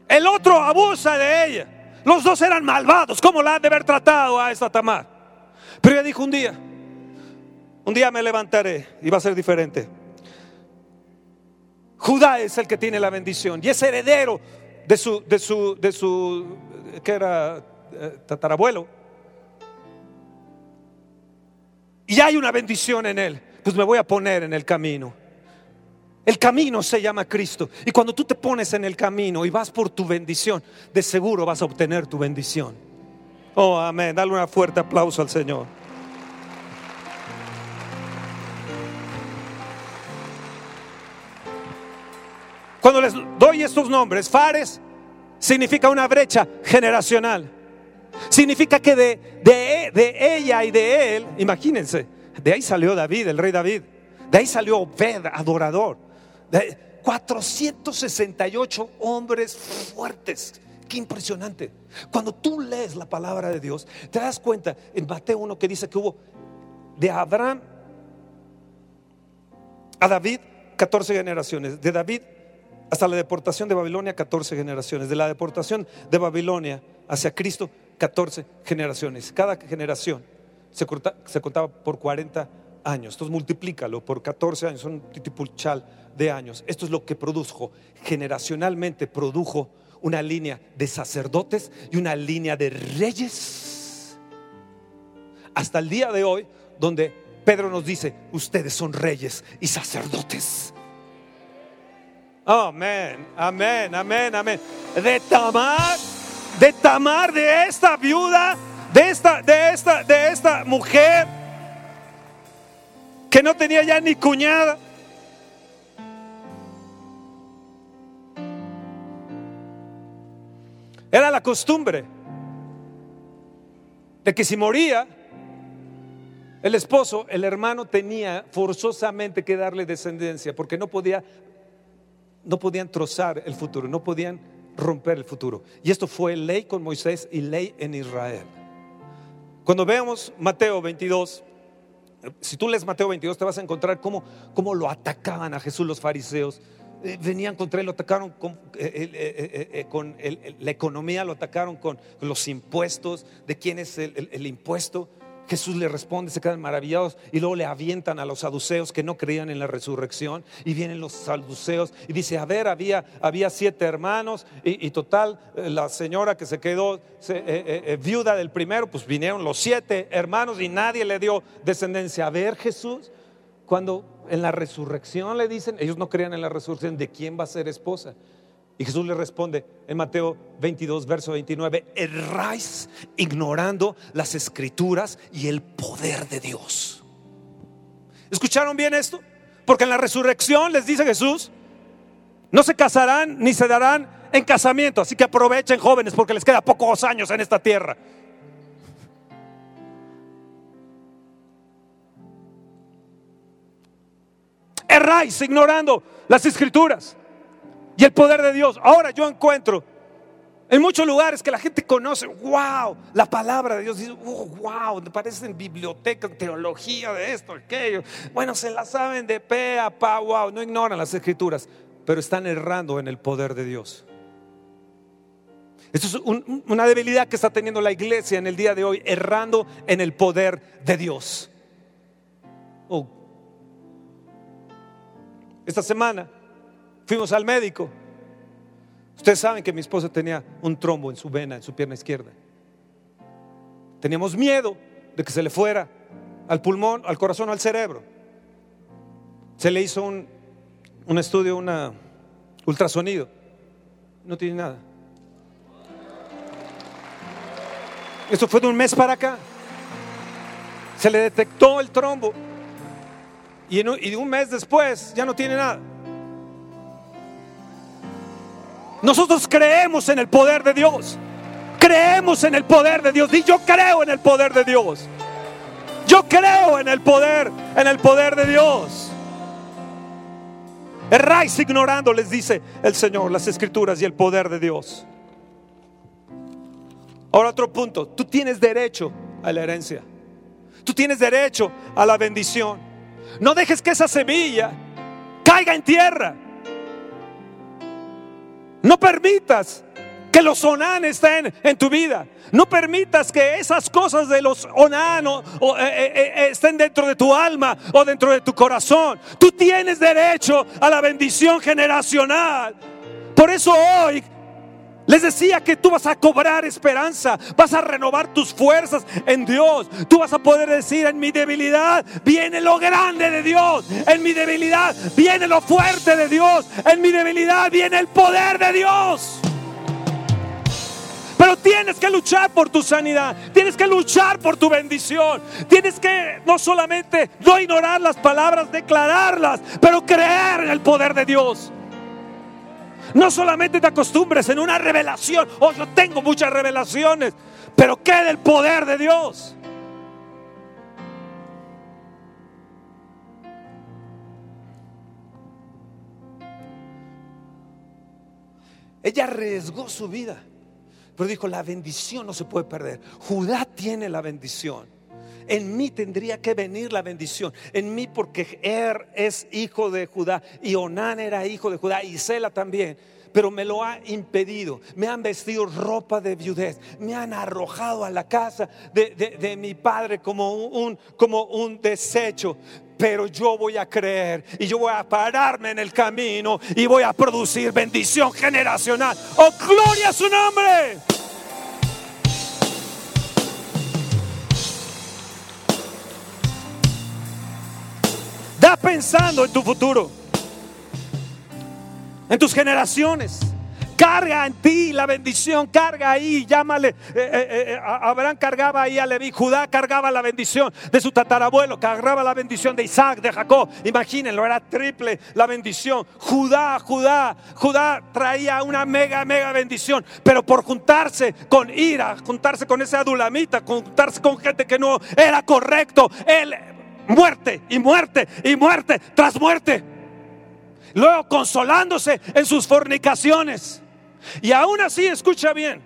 El otro abusa de ella. Los dos eran malvados. ¿Cómo la han de haber tratado a esta Tamar? Pero ella dijo un día, Un día me levantaré y va a ser diferente. Judá es el que tiene la bendición y es heredero de su, de su, de su, que era eh, tatarabuelo. Y hay una bendición en él. Pues me voy a poner en el camino. El camino se llama Cristo. Y cuando tú te pones en el camino y vas por tu bendición, de seguro vas a obtener tu bendición. Oh, amén. Dale un fuerte aplauso al Señor. Cuando les doy estos nombres, Fares significa una brecha generacional. Significa que de, de, de, ella y de él, imagínense, de ahí salió David, el rey David. De ahí salió Obed, adorador. De 468 hombres fuertes. Qué impresionante. Cuando tú lees la palabra de Dios, te das cuenta en Mateo 1 que dice que hubo de Abraham a David 14 generaciones. De David hasta la deportación de Babilonia, 14 generaciones. De la deportación de Babilonia hacia Cristo, 14 generaciones. Cada generación se, contaba por 40 años. Entonces multiplícalo por 14 años, son titipuchal de años. Esto es lo que produjo. Generacionalmente produjo una línea de sacerdotes y una línea de reyes. Hasta el día de hoy, donde Pedro nos dice, ustedes son reyes y sacerdotes. Amén, amén, amén, amén. De Tamar, de Tamar, de esta viuda, de esta, de esta, de esta mujer que no tenía ya ni cuñada. Era la costumbre de que si moría el esposo, el hermano tenía forzosamente que darle descendencia porque no podía no podían trozar el futuro, no podían romper el futuro. Y esto fue ley con Moisés y ley en Israel. Cuando veamos Mateo 22, si tú lees Mateo 22 te vas a encontrar cómo, cómo lo atacaban a Jesús los fariseos. Eh, venían contra él, lo atacaron con, eh, eh, la economía, lo atacaron con los impuestos, de quién es el impuesto. Jesús le responde, se quedan maravillados y luego le avientan a los saduceos que no creían en la resurrección y vienen los saduceos y dice, a ver, había, había siete hermanos y, total, eh, la señora que se quedó eh, eh, viuda del primero, pues vinieron los siete hermanos y nadie le dio descendencia. A ver, Jesús, cuando en la resurrección le dicen, ellos no creían en la resurrección, ¿de quién va a ser esposa? Y Jesús le responde en Mateo 22, verso 29, erráis ignorando las escrituras y el poder de Dios. ¿Escucharon bien esto? Porque en la resurrección les dice Jesús, no se casarán ni se darán en casamiento, así que aprovechen jóvenes porque les queda pocos años en esta tierra. Erráis ignorando las escrituras y el poder de Dios. Ahora yo encuentro en muchos lugares que la gente conoce, wow, la palabra de Dios. Oh, wow, me parece en biblioteca, teología de esto, aquello. Bueno, se la saben de pe a pa, wow, no ignoran las escrituras, pero están errando en el poder de Dios. Esto es una debilidad que está teniendo la iglesia en el día de hoy, errando en el poder de Dios. Oh. Esta semana Fuimos al médico. Ustedes saben que mi esposa tenía un trombo en su vena, en su pierna izquierda. Teníamos miedo de que se le fuera al pulmón, al corazón, al cerebro. Se le hizo un, un estudio, un ultrasonido. No tiene nada. Eso fue de un mes para acá. Se le detectó el trombo. Y un mes después ya no tiene nada. Nosotros creemos en el poder de Dios. Creemos en el poder de Dios. Y yo creo en el poder de Dios. Yo creo en el poder, en el poder de Dios. Erráis ignorando, les dice el Señor, las escrituras y el poder de Dios. Ahora otro punto, tú tienes derecho a la herencia. Tú tienes derecho a la bendición. No dejes que esa semilla caiga en tierra. No permitas que los Onán estén en tu vida. No permitas que esas cosas de los Onán o, eh, eh, eh, estén dentro de tu alma o dentro de tu corazón. Tú tienes derecho a la bendición generacional. Por eso hoy les decía que tú vas a cobrar esperanza, vas a renovar tus fuerzas en Dios. Tú vas a poder decir, en mi debilidad viene lo grande de Dios, en mi debilidad viene lo fuerte de Dios, en mi debilidad viene el poder de Dios. Pero tienes que luchar por tu sanidad, tienes que luchar por tu bendición, tienes que no solamente no ignorar las palabras, declararlas, pero creer en el poder de Dios. No solamente te acostumbres en una revelación, oh yo tengo muchas revelaciones, pero queda el poder de Dios. Ella arriesgó su vida, pero dijo, la bendición no se puede perder. Judá tiene la bendición. En mí tendría que venir la bendición. En mí porque Er es hijo de Judá y Onán era hijo de Judá y Sela también. Pero me lo ha impedido. Me han vestido ropa de viudez. Me han arrojado a la casa de, mi padre como un, como un desecho pero yo voy a creer y yo voy a pararme en el camino y voy a producir bendición generacional. ¡Oh, gloria a su nombre! Pensando en tu futuro, en tus generaciones. Carga en ti la bendición, carga ahí, llámale. Eh, eh, eh, Abraham cargaba ahí a Leví, Judá cargaba la bendición de su tatarabuelo, cargaba la bendición de Isaac, de Jacob. Imagínenlo, era triple la bendición. Judá, Judá, Judá traía una mega, mega bendición, pero por juntarse con ira, juntarse con ese adulamita, juntarse con gente que no era correcto, él muerte y muerte y muerte tras muerte. Luego consolándose en sus fornicaciones. Y aún así, escucha bien,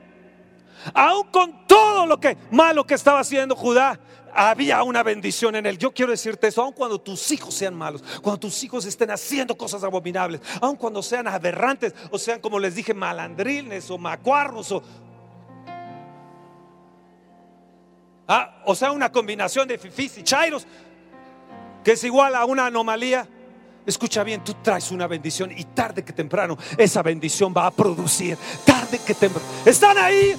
aún con todo lo que malo que estaba haciendo Judá, había una bendición en él. Yo quiero decirte eso, aun cuando tus hijos sean malos, cuando tus hijos estén haciendo cosas abominables, aun cuando sean aberrantes o sean, como les dije, malandrines o macuarros o... Ah, o sea, una combinación de fifis y chairos que es igual a una anomalía. Escucha bien, tú traes una bendición y tarde que temprano esa bendición va a producir. Tarde que temprano. ¿Están ahí?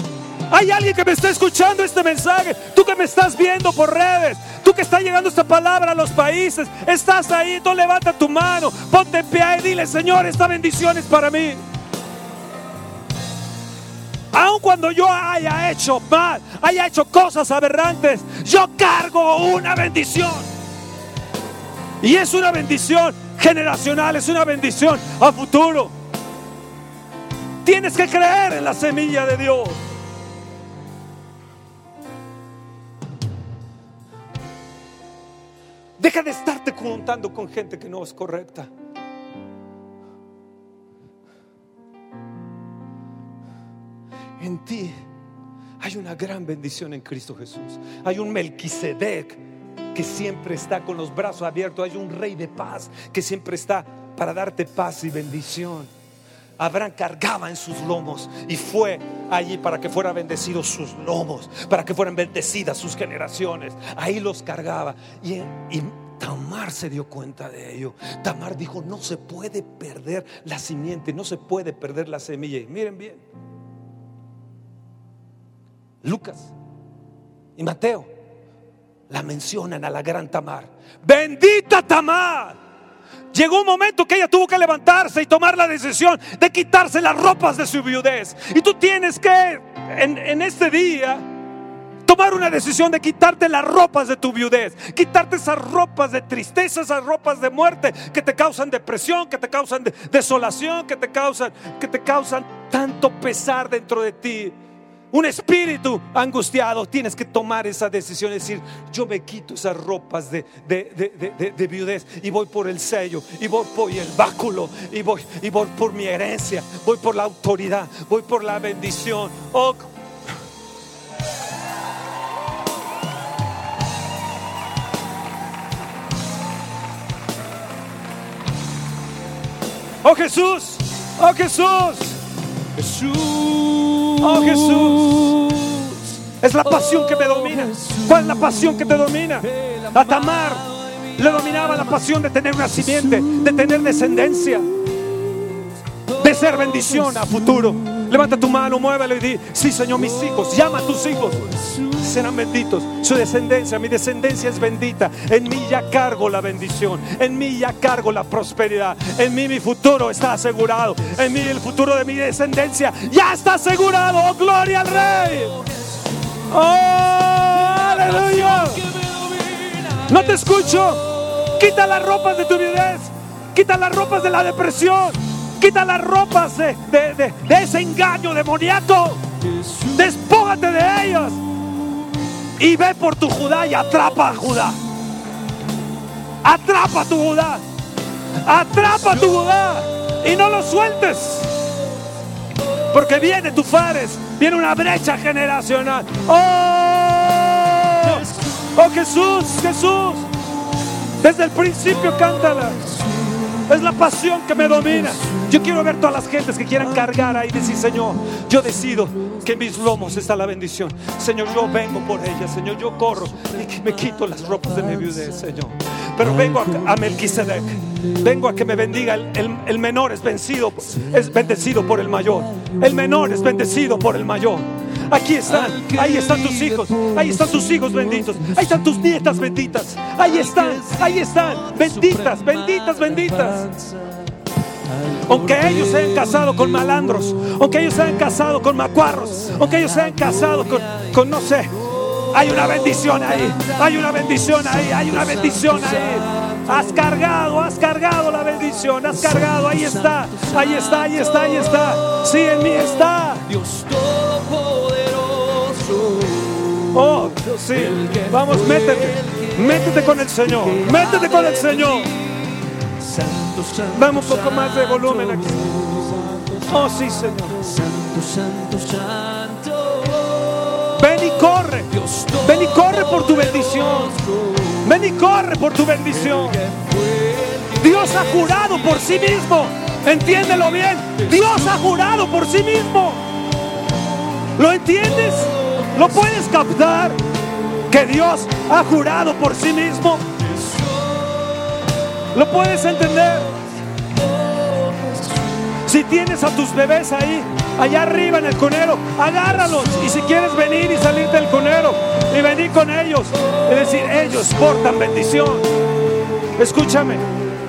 Hay alguien que me está escuchando este mensaje. Tú que me estás viendo por redes. Tú que está llegando esta palabra a los países. Estás ahí. Tú levanta tu mano. Ponte en pie y dile, Señor, esta bendición es para mí. Aun cuando yo haya hecho mal, haya hecho cosas aberrantes, yo cargo una bendición. Y es una bendición generacional, es una bendición a futuro. Tienes que creer en la semilla de Dios. Deja de estarte contando con gente que no es correcta. En ti hay una gran bendición en Cristo Jesús. Hay un Melquisedec que siempre está con los brazos abiertos. Hay un rey de paz que siempre está para darte paz y bendición. Abraham cargaba en sus lomos y fue allí para que fueran bendecidos sus lomos, para que fueran bendecidas sus generaciones. Ahí los cargaba. Y, y Tamar se dio cuenta de ello. Tamar dijo, no se puede perder la simiente, no se puede perder la semilla. Y miren bien. Lucas y Mateo la mencionan a la gran Tamar. Bendita Tamar. Llegó un momento que ella tuvo que levantarse y tomar la decisión de quitarse las ropas de su viudez. Y tú tienes que en, este día tomar una decisión de quitarte las ropas de tu viudez, quitarte esas ropas de tristeza, esas ropas de muerte que te causan depresión, que te causan desolación, que te causan, que te causan tanto pesar dentro de ti un espíritu angustiado, tienes que tomar esa decisión, decir, yo me quito esas ropas de, de, viudez y voy por el sello, y voy por el báculo, y voy, y voy por mi herencia, voy por la autoridad, voy por la bendición. Oh, oh Jesús, oh Jesús, Jesús. Oh Jesús. Es la pasión que me domina. ¿Cuál es la pasión que te domina? A Tamar le dominaba la pasión de tener una simiente, de tener descendencia, de ser bendición a futuro. Levanta tu mano, muévelo y di, sí Señor, mis hijos, llama a tus hijos, serán benditos. Su descendencia, mi descendencia es bendita. En mí ya cargo la bendición, en mí ya cargo la prosperidad, en mí mi futuro está asegurado, en mí el futuro de mi descendencia ya está asegurado. Oh, gloria al Rey. Oh, aleluya. No te escucho. Quita las ropas de tu viudez. Quita las ropas de la depresión. Quita las ropas de, ese engaño demoníaco. Despógate de ellos. Y ve por tu Judá y atrapa a Judá. Atrapa a tu Judá. Atrapa a tu Judá. Y no lo sueltes. Porque viene tu Fares. Viene una brecha generacional. ¡Oh! ¡Oh Jesús! ¡Jesús! Desde el principio cántala. Es la pasión que me domina. Yo quiero ver todas las gentes que quieran cargar ahí y decir, Señor, yo decido que en mis lomos está la bendición. Señor, yo vengo por ella. Señor, yo corro y me quito las ropas de mi viudez, Señor. Pero vengo a, Melquisedec. Vengo a que me bendiga. El, el menor es vencido, es bendecido por el mayor. El menor es bendecido por el mayor. Aquí están, ahí están tus hijos, ahí están tus hijos benditos, ahí están tus nietas benditas, ahí están, ahí están, benditas, benditas, benditas. Aunque ellos se hayan casado con malandros, aunque ellos se hayan casado con macuarros, aunque ellos se hayan casado con, con no sé, hay una bendición ahí, hay una bendición ahí, hay una bendición ahí. Has cargado, has cargado la bendición, has cargado, ahí está, ahí está, ahí está, ahí está. Sí, en mí está. Dios Oh, sí. Vamos, métete. Métete con el Señor. Métete con el Señor. Dame un poco más de volumen aquí. Oh, sí, Señor. Ven y corre. Ven y corre por tu bendición. Ven y corre por tu bendición. Dios ha jurado por sí mismo. Entiéndelo bien. Dios ha jurado por sí mismo. ¿Lo entiendes? ¿Lo puedes captar? Que Dios ha jurado por sí mismo. ¿Lo puedes entender? Si tienes a tus bebés ahí, allá arriba en el conero, agárralos. Y si quieres venir y salir del conero y venir con ellos, es decir, ellos portan bendición. Escúchame,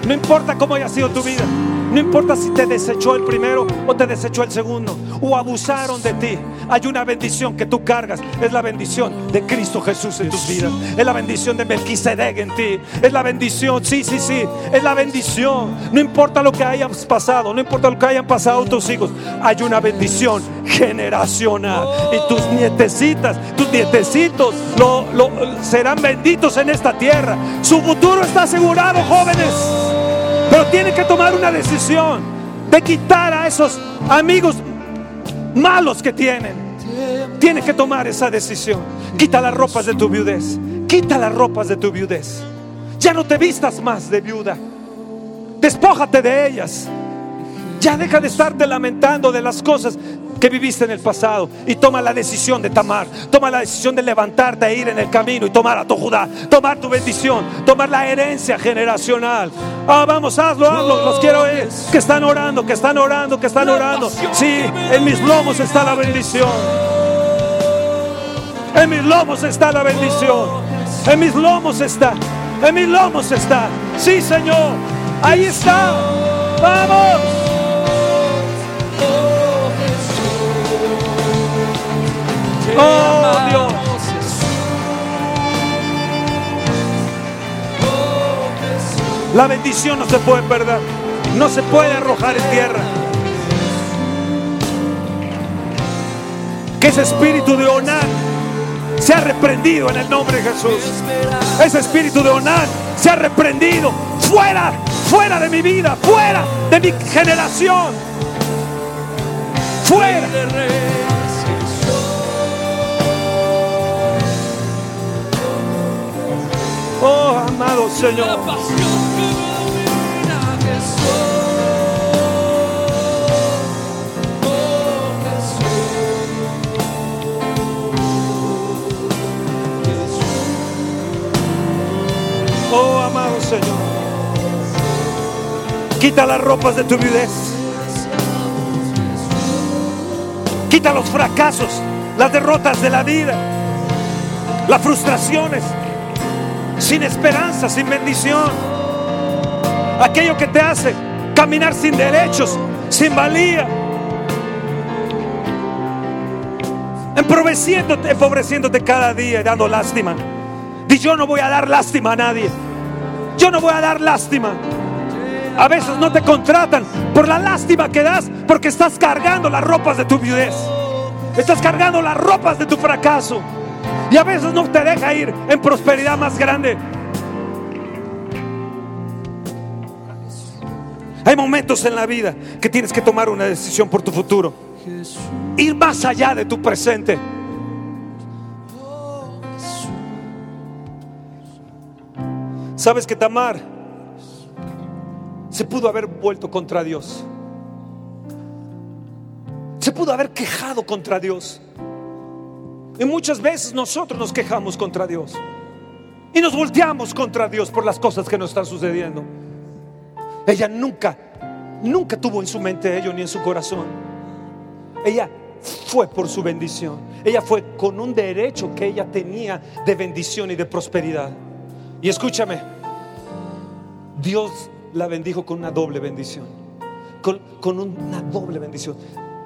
no importa cómo haya sido tu vida. No importa si te desechó el primero o te desechó el segundo o abusaron de ti. Hay una bendición que tú cargas. Es la bendición de Cristo Jesús en tus vidas. Es la bendición de Melquisedec en ti. Es la bendición, sí, sí, sí. Es la bendición. No importa lo que hayas pasado, no importa lo que hayan pasado tus hijos. Hay una bendición generacional. Y tus nietecitas, tus nietecitos serán benditos en esta tierra. Su futuro está asegurado, jóvenes. Pero tiene que tomar una decisión de quitar a esos amigos malos que tienen. Tiene que tomar esa decisión. Quita las ropas de tu viudez. Quita las ropas de tu viudez. Ya no te vistas más de viuda. Despójate de ellas. Ya deja de estarte lamentando de las cosas que viviste en el pasado y toma la decisión de tomar, toma la decisión de levantarte e ir en el camino y tomar a tu Judá, tomar tu bendición, tomar la herencia generacional. Ah, vamos, hazlo, hazlo, los quiero oír, que están orando, que están orando, que están orando. Sí, en mis lomos está la bendición. En mis lomos está la bendición. En mis lomos está. En mis lomos está. Sí, Señor. Ahí está. Vamos. Oh Dios. La bendición no se puede perder. No se puede arrojar en tierra. Que ese espíritu de Onán sea reprendido en el nombre de Jesús. Ese espíritu de Onán sea reprendido. Fuera, fuera de mi vida, fuera de mi generación. Fuera. Oh, amado Señor. Oh, amado Señor. Quita las ropas de tu viudez. Quita los fracasos, las derrotas de la vida, las frustraciones sin esperanza, sin bendición. Aquello que te hace caminar sin derechos, sin valía. Empobreciéndote, empobreciéndote cada día y dando lástima. Y yo no voy a dar lástima a nadie. Yo no voy a dar lástima. A veces no te contratan por la lástima que das porque estás cargando las ropas de tu viudez. Estás cargando las ropas de tu fracaso. Y a veces no te deja ir en prosperidad más grande. Hay momentos en la vida que tienes que tomar una decisión por tu futuro. Ir más allá de tu presente. Sabes que Tamar se pudo haber vuelto contra Dios. Se pudo haber quejado contra Dios. Y muchas veces nosotros nos quejamos contra Dios. Y nos volteamos contra Dios por las cosas que nos están sucediendo. Ella nunca, nunca tuvo en su mente ello ni en su corazón. Ella fue por su bendición. Ella fue con un derecho que ella tenía de bendición y de prosperidad. Y escúchame, Dios la bendijo con una doble bendición. Con, con una doble bendición.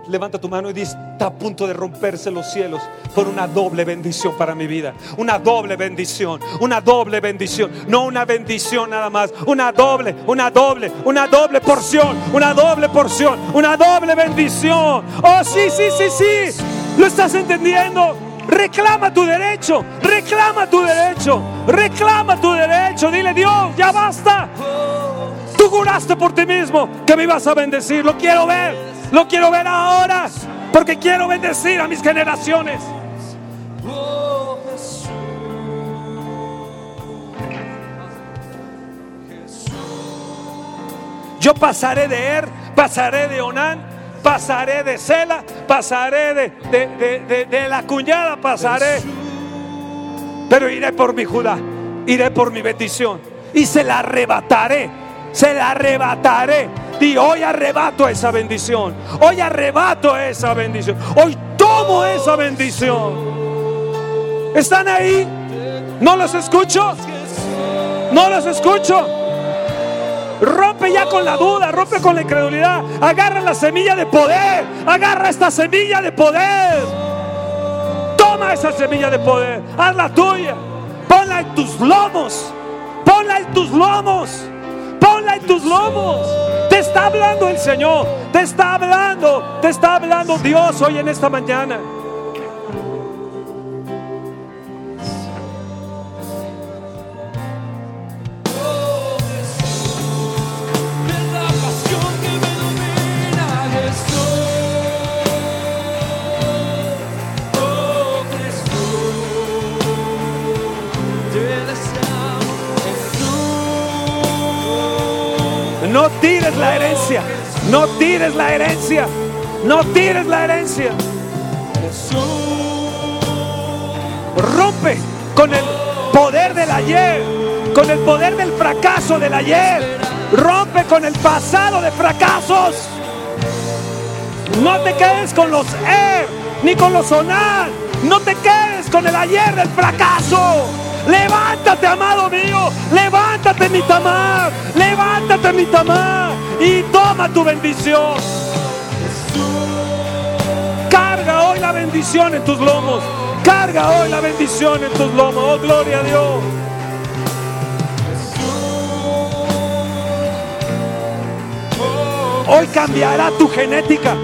Levanta tu mano y dice, está a punto de romperse los cielos por una doble bendición para mi vida. Una doble bendición, una doble bendición. No una bendición nada más, una doble, una doble, una doble porción, una doble porción, una doble bendición. Oh, sí, sí, sí, sí. ¿Lo estás entendiendo? Reclama tu derecho, reclama tu derecho, reclama tu derecho. Dile, Dios, ya basta. Tú juraste por ti mismo que me ibas a bendecir. Lo quiero ver. Lo quiero ver ahora. Porque quiero bendecir a mis generaciones. Yo pasaré de Er, pasaré de Onán, pasaré de Sela, pasaré de, de, de, la cuñada, pasaré. Pero iré por mi Judá, iré por mi bendición y se la arrebataré, se la arrebataré y hoy arrebato esa bendición. Hoy arrebato esa bendición. Hoy tomo esa bendición. ¿Están ahí? ¿No los escucho? ¿No los escucho? Rompe ya con la duda, rompe con la incredulidad. Agarra la semilla de poder. Agarra esta semilla de poder. Toma esa semilla de poder. Hazla tuya. Ponla en tus lomos. Ponla en tus lomos. Ponla en tus lomos. Te está hablando el Señor. Te está hablando. Te está hablando Dios hoy en esta mañana. No tires la herencia. Rompe con el poder del ayer. Con el poder del fracaso del ayer. Rompe con el pasado de fracasos. No te quedes con los er, ni con los sonar. No te quedes con el ayer del fracaso. Levántate, amado mío. Levántate, mi tamar. Levántate, mi tamar. Y toma tu bendición. La bendición en tus lomos. Carga hoy la bendición en tus lomos. Oh, gloria a Dios. Hoy cambiará tu genética.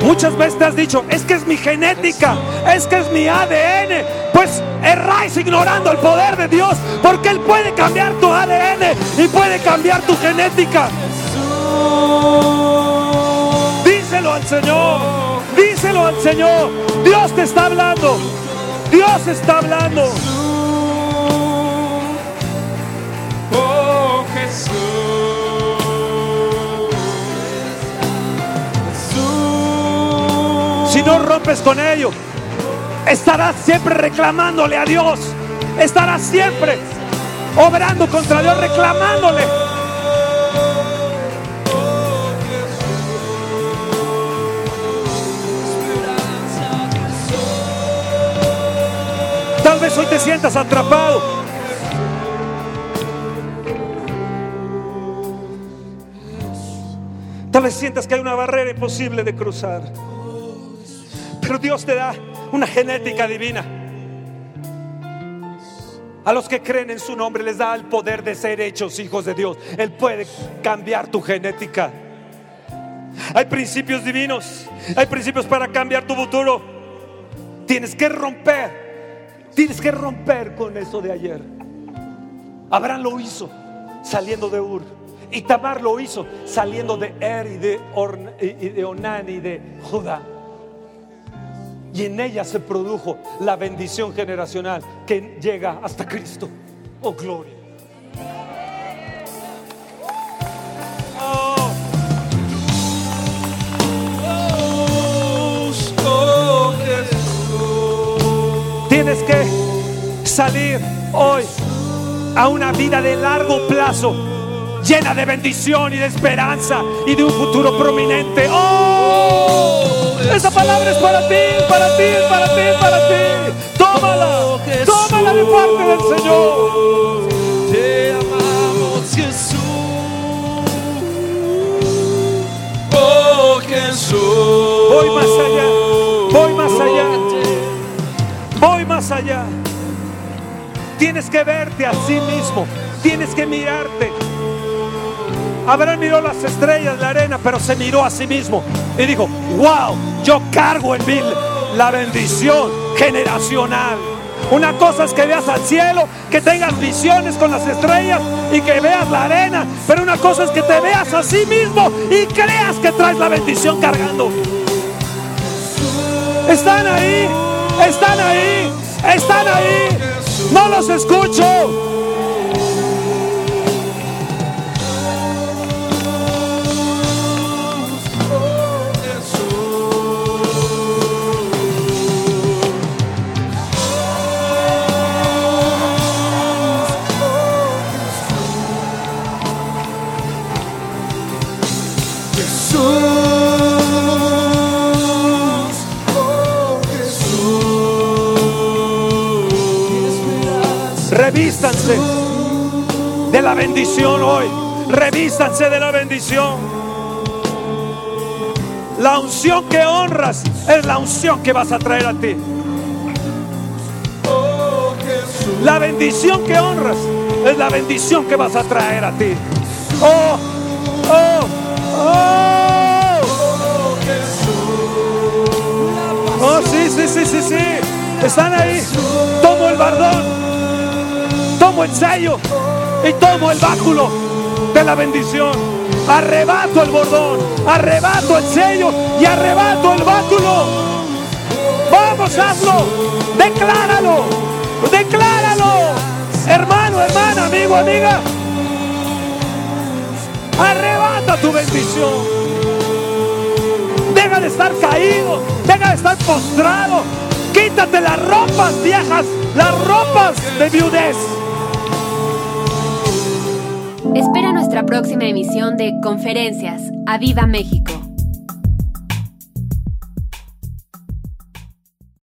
Muchas veces te has dicho, es que es mi genética, es que es mi ADN. Pues erráis ignorando el poder de Dios, porque Él puede cambiar tu ADN y puede cambiar tu genética. Díselo al Señor, díselo al Señor. Dios te está hablando, Dios está hablando. Oh Jesús. Si no rompes con ello, estarás siempre reclamándole a Dios. Estarás siempre obrando contra Dios, reclamándole. Tal vez hoy te sientas atrapado. Tal vez sientas que hay una barrera imposible de cruzar. Pero Dios te da una genética divina. A los que creen en su nombre les da el poder de ser hechos hijos de Dios. Él puede cambiar tu genética. Hay principios divinos. Hay principios para cambiar tu futuro. Tienes que romper. Tienes que romper con eso de ayer. Abraham lo hizo saliendo de Ur. Y Tamar lo hizo saliendo de Er y de, Orn, y de Onán y de Judá. Y en ella se produjo la bendición generacional que llega hasta Cristo. Oh, gloria. Oh. Tienes que salir hoy a una vida de largo plazo, llena de bendición y de esperanza y de un futuro prominente. ¡Oh! Esa palabra es para ti, para ti, para ti, para ti. Tómala, tómala de parte del Señor. Te amamos, Jesús. Oh, Jesús. Voy más allá, voy más allá, voy más allá. Tienes que verte a sí mismo, tienes que mirarte. Abraham miró las estrellas, la arena, pero se miró a sí mismo y dijo, wow, yo cargo en mí la bendición generacional. Una cosa es que veas al cielo, que tengas visiones con las estrellas y que veas la arena, pero una cosa es que te veas a sí mismo y creas que traes la bendición cargando. Están ahí, están ahí, están ahí. No los escucho. Revístanse de la bendición hoy. Revístanse de la bendición. La unción que honras es la unción que vas a traer a ti. La bendición que honras es la bendición que vas a traer a ti. Oh, oh, oh. Oh, sí, sí, sí, sí, sí. Están ahí. Tomo el bardón. Tomo el sello. Y tomo el báculo de la bendición. Arrebato el bordón. Arrebato el sello. Y arrebato el báculo. Vamos, hazlo. Decláralo. Decláralo. Hermano, hermana, amigo, amiga. Arrebata tu bendición. Deja de estar caído, deja de estar postrado. Quítate las ropas viejas, las ropas de viudez. Espera nuestra próxima emisión de Conferencias. ¡A Viva México!